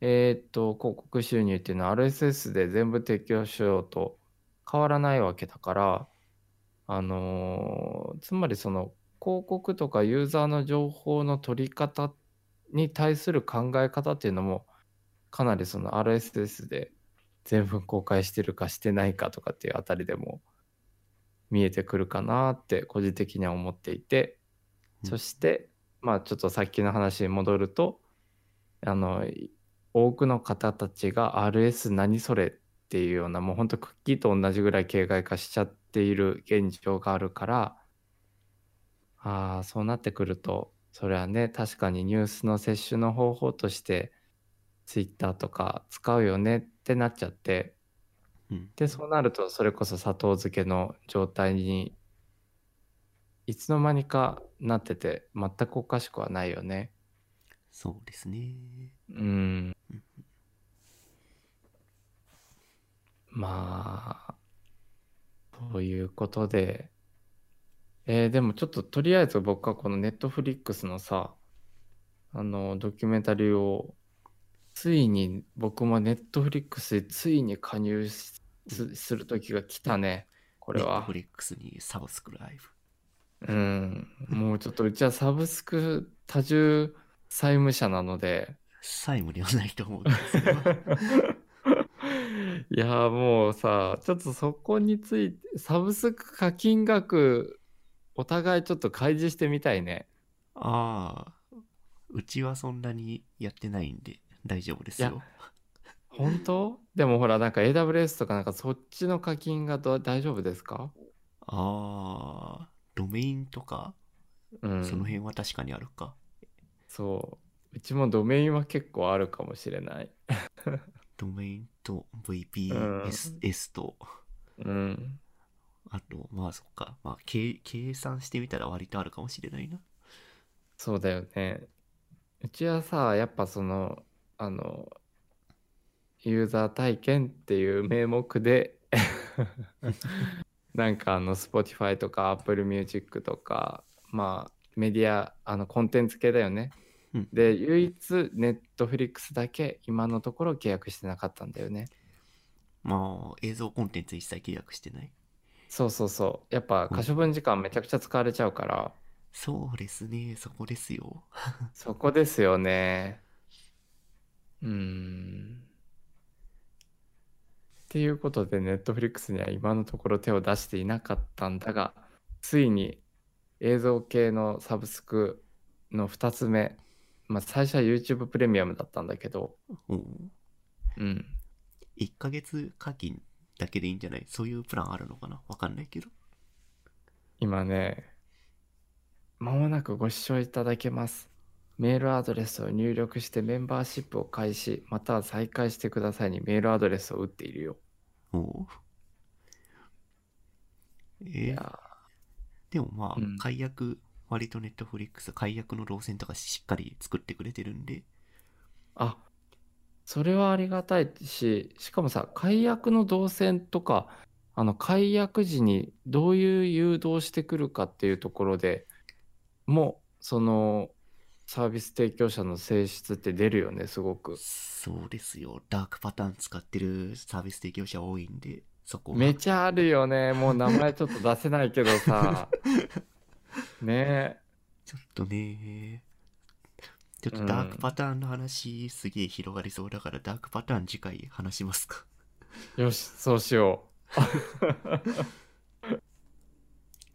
えーっと、広告収入っていうのは RSS で全部提供しようと変わらないわけだから、あのーつまりその広告とかユーザーの情報の取り方に対する考え方っていうのも、かなりその RSS で全部公開してるかしてないかとかっていうあたりでも見えてくるかなって個人的には思っていて、うん。そして、まあちょっとさっきの話に戻ると、あの、い多くの方たちが RS 何それっていうような、もうほんとクッキーと同じぐらい形骸化しちゃっている現状があるから、ああ、そうなってくると、それはね、確かにニュースの摂取の方法として、Twitter とか使うよねってなっちゃって、うんで、そうなると、それこそ砂糖漬けの状態に、いつの間にかなってて、全くおかしくはないよね。そうですねうん。まあ、ということで、えーでもちょっととりあえず僕はこのネットフリックスのさ、あの、ドキュメンタリーを、ついに僕もネットフリックスでついに加入しすする時が来たね、これは。ネットフ。リックスにサブスクライブ。うん。もうちょっとうちはサブスク多重債務者なので、債務ではないと思うんですけど。いやーもうさちょっとそこについてサブスク課金額お互いちょっと開示してみたいね。ああ。うちはそんなにやってないんで大丈夫ですいよ本当？でもほらなんか AWS とかなんかそっちの課金がど大丈夫ですか？ああドメインとか？うん。その辺は確かにあるか。そう。うちもドメインは結構あるかもしれない。ドメインとうん VPS と、うん。あと、まあそっか。まあ計計算してみたら割とあるかもしれないな。そうだよね。うちはさ、やっぱその、あの、ユーザー体験っていう名目で、なんかあの、Spotify とか Apple Music とか、まあ、メディア、あの、コンテンツ系だよね。うんで、唯一、Netflix だけ今のところ契約してなかったんだよね。まあ映像コンテンツ一切契約してない。そうそうそう。やっぱ可処分時間めちゃくちゃ使われちゃうから、そうですね、そこですよ。そこですよね。うーん。っていうことで、ネットフリックスには今のところ手を出していなかったんだが、ついに映像系のサブスクの2つ目、まあ、最初は YouTube プレミアムだったんだけど、おううん。1ヶ月課金だけでいいんじゃない？そういうプランあるのかな？わかんないけど。今ね、まもなくご視聴いただけます。メールアドレスを入力してメンバーシップを開始、または再開してくださいにメールアドレスを打っているよ。おう。えいー。やでもまあ、うん。解約、割とネットフリックス、解約の動線とかしっかり作ってくれてるんで、あ、それはありがたいし、しかもさ、解約の動線とか、あの、解約時にどういう誘導してくるかっていうところでもう、その、サービス提供者の性質って出るよね、すごく。そうですよ。ダークパターン使ってるサービス提供者多いんで、そこがめちゃあるよね。もう名前ちょっと出せないけどさ。ねちょっとね、ちょっとダークパターンの話、すげえ広がりそうだから、ダークパターン次回話しますか。え。よし、そうしよ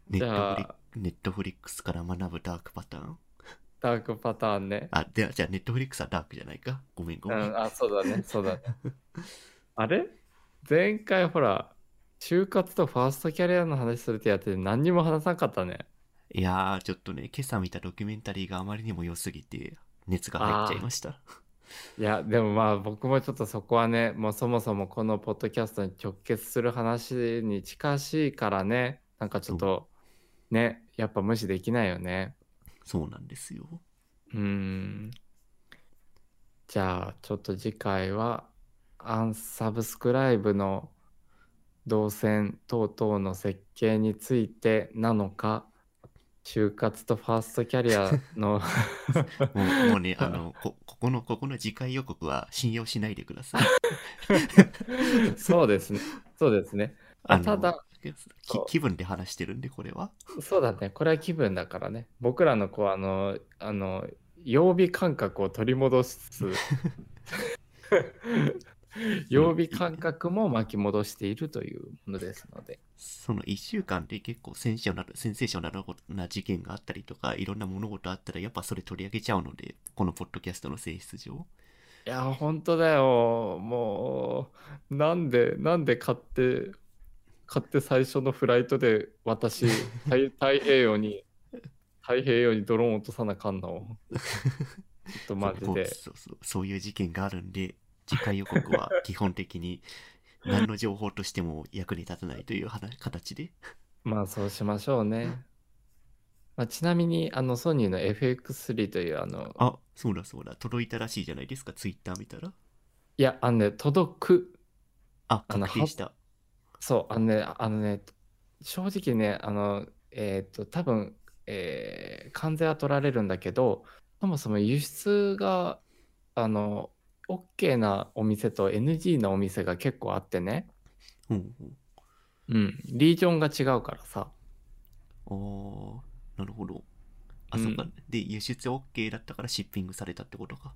ネットフリじゃあネットフリックスから学ぶダークパターン。う。ダークパターンね。あ、でじゃあネットフリックスはダークじゃないか？ごめんごめん。うん、あ、そうだね、そうだね。あれ？前回ほら、就活とファーストキャリアの話するってやってて何にも話さなかったね。いやー、ちょっとね、今朝見たドキュメンタリーがあまりにも良すぎて、熱が入っちゃいました。いや、でもまあ僕もちょっとそこはね、もうそもそもこのポッドキャストに直結する話に近しいからね、なんかちょっと、ね、やっぱ無視できないよね。そうなんですよ。うーん。じゃあ、ちょっと次回は、アンサブスクライブの動線等々の設計についてなのか、就活とファーストキャリアの もうもうね、あの、こ、ここの、ここの次回予告は信用しないでください。そうですね。そうですね。あのただ、気分で話してるんで、これは？そうだね。これは気分だからね。僕らのこう、あの、あの、曜日感覚を取り戻す。曜日感覚も巻き戻しているというものですので。その1週間で結構センセーショナル、センセーショナルな事件があったりとか、いろんな物事あったら、やっぱそれ取り上げちゃうので、このポッドキャストの性質上。いや、本当だよ。もう、なんで、なんで買って、買って最初のフライトで私、太太平洋に、太平洋にドローン落とさなあかんの。ちょっとマジそうで。そうそうそういう事件があるんで、次回予告は 基本的に何の情報としても役に立たないという話形で。まあそうしましょうね。まあ、ちなみに、あの、ソニーの FX3 という、あの、あ、そうだそうだ、届いたらしいじゃないですか、ツイッター見たら。いや、あのね、届く。あ、確定した。そう、あのね、あのね、正直ね、あの、えっと、多分、えー関税は取られるんだけど、そもそも輸出が、あの、OK なお店と NG なお店が結構あってね、うんうん。うん、リージョンが違うからさ、あー、なるほど。あ、うんそっか。で、輸出 OK だったからシッピングされたってことか。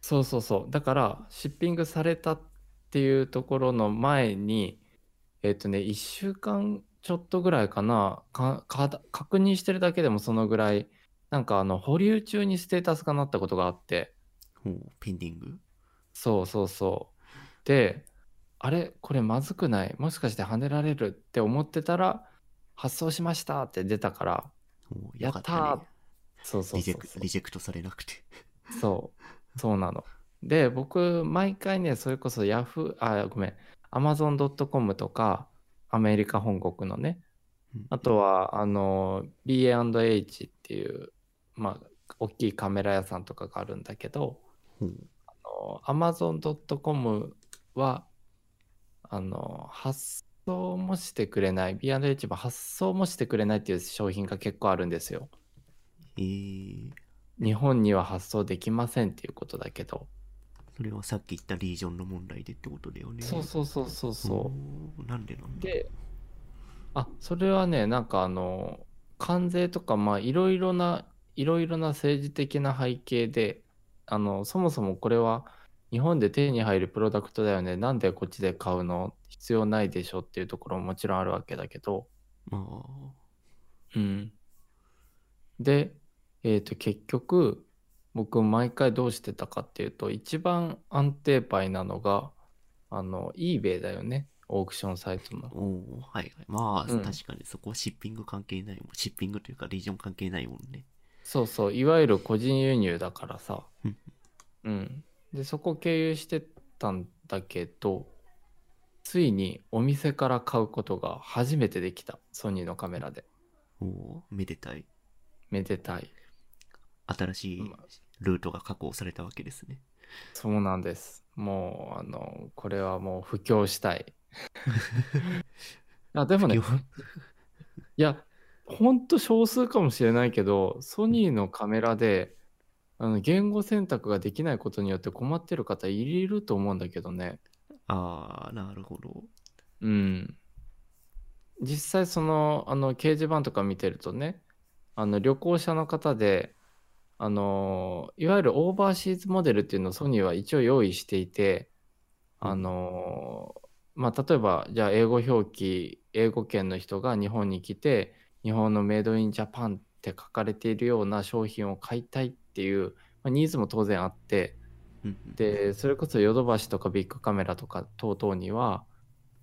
そうそうそう。だから、シッピングされたっていうところの前に、えっとね、1週間ちょっとぐらいかな、か、か、確認してるだけでもそのぐらい、なんかあの、保留中にステータスがなったことがあって、ほう、ペンディング？そうそうそう。で、あれ？これまずくない？もしかして跳ねられるって思ってたら、発送しましたって出たから、やったたね。そうそうリジェクそうそう。リジェクトされなくて。そう、そうなの。で、僕、毎回ね、それこそ Yahoo、あ、ごめん、Amazon.com とか、アメリカ本国のね、うんあとは、あの、B&H っていう、まあ、大きいカメラ屋さんとかがあるんだけど、あの Amazon.com は、あの、発送もしてくれない、B&H も発送もしてくれないっていう商品が結構あるんですよ。えー、日本には発送できませんっていうことだけど。それはさっき言ったリージョンの問題でってことだよね。そうそうそうそうそう。う。なんでなんだ？で、あ、それはね、なんかあの、関税とか、まあ、いろいろな、いろいろな政治的な背景で、あの、そもそもこれは日本で手に入るプロダクトだよね。なんでこっちで買うの？必要ないでしょっていうところももちろんあるわけだけど、まあ、うん。で、えっと、結局、僕毎回どうしてたかっていうと、一番安定牌なのが、あの、eBay だよね。オークションサイトの。おおはいはい。まあ、うん確かにそこはシッピング関係ないもん。シッピングというかリージョン関係ないもんね。そうそう、いわゆる個人輸入だからさうん。うん。で、そこ経由してたんだけど、ついにお店から買うことが初めてできた。ソニーのカメラで。おおめでたい。めでたい。新しいまあルートが確保されたわけですね。そうなんです。もう、あの、これはもう布教したい。あでもね、いや、ほんと少数かもしれないけど、ソニーのカメラで、あの言語選択ができないことによって困ってる方いると思うんだけどね。ああ、なるほど。うん。実際その、あの、掲示板とか見てるとね、あの、旅行者の方で、あの、いわゆるオーバーシーズモデルっていうのをソニーは一応用意していて、あの、まあ、例えば、じゃあ英語表記、英語圏の人が日本に来て、日本のメイドインジャパンって書かれているような商品を買いたいっていう、まあ、ニーズも当然あって、で、それこそヨドバシとかビッグカメラとか等々には、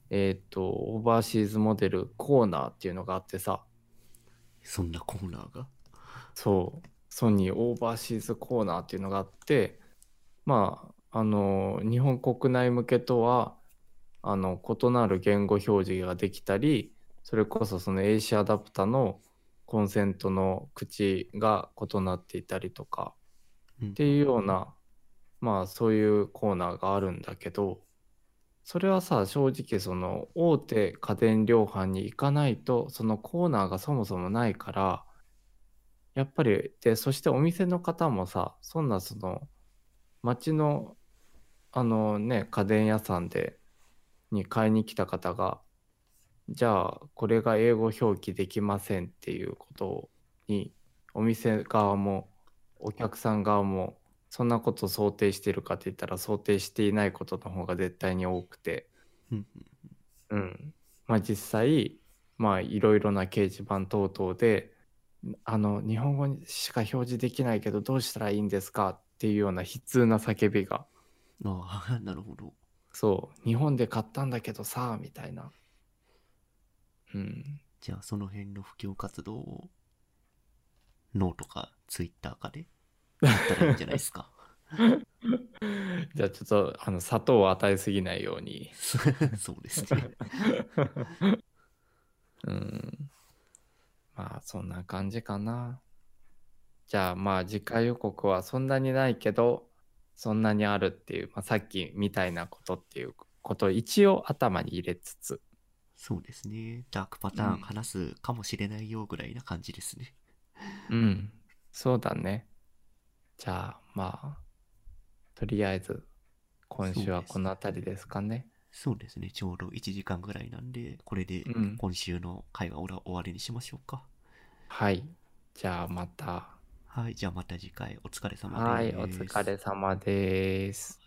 えっ、と、オーバーシーズモデルコーナーっていうのがあってさ、そんなコーナーが？そう、ソニーオーバーシーズコーナーっていうのがあって、まあ、あの、日本国内向けとは、あの、異なる言語表示ができたり、それこそその AC アダプタのコンセントの口が異なっていたりとか、うん。っていうような、まあそういうコーナーがあるんだけど、それはさ、正直その大手家電量販に行かないと、そのコーナーがそもそもないから、やっぱり、で、そしてお店の方もさ、そんなその、街の、あのね、家電屋さんで、に買いに来た方が、じゃあ、これが英語表記できませんっていうことに、お店側も、お客さん側も、そんなことを想定しているかって言ったら、想定していないことの方が絶対に多くて、うんうん。まあ実際、まあいろいろな掲示板等々で、あの、日本語にしか表示できないけどどうしたらいいんですかっていうような悲痛な叫びが、ああ、なるほど。そう、日本で買ったんだけどさ、みたいな。うん。じゃあその辺の布教活動をノートかツイッターかでやったらいいんじゃないですか？じゃあちょっと、あの、砂糖を与えすぎないように。そうですね。うん。まあ、そんな感じかな。じゃあ、まあ、次回予告はそんなにないけど、そんなにあるっていう、まあ、さっきみたいなことっていうことを一応頭に入れつつ、そうですね。ダークパターン話すかもしれないよぐらいな感じですね。うん、そうだね。じゃあ、まあ、とりあえず、今週はこの辺りですかね。そうですね。ちょうど1時間ぐらいなんで、これでうん今週の会話を終わりにしましょうか。はい。じゃあ、また。はい。じゃあまた次回お疲れ様です。はい、お疲れ様です。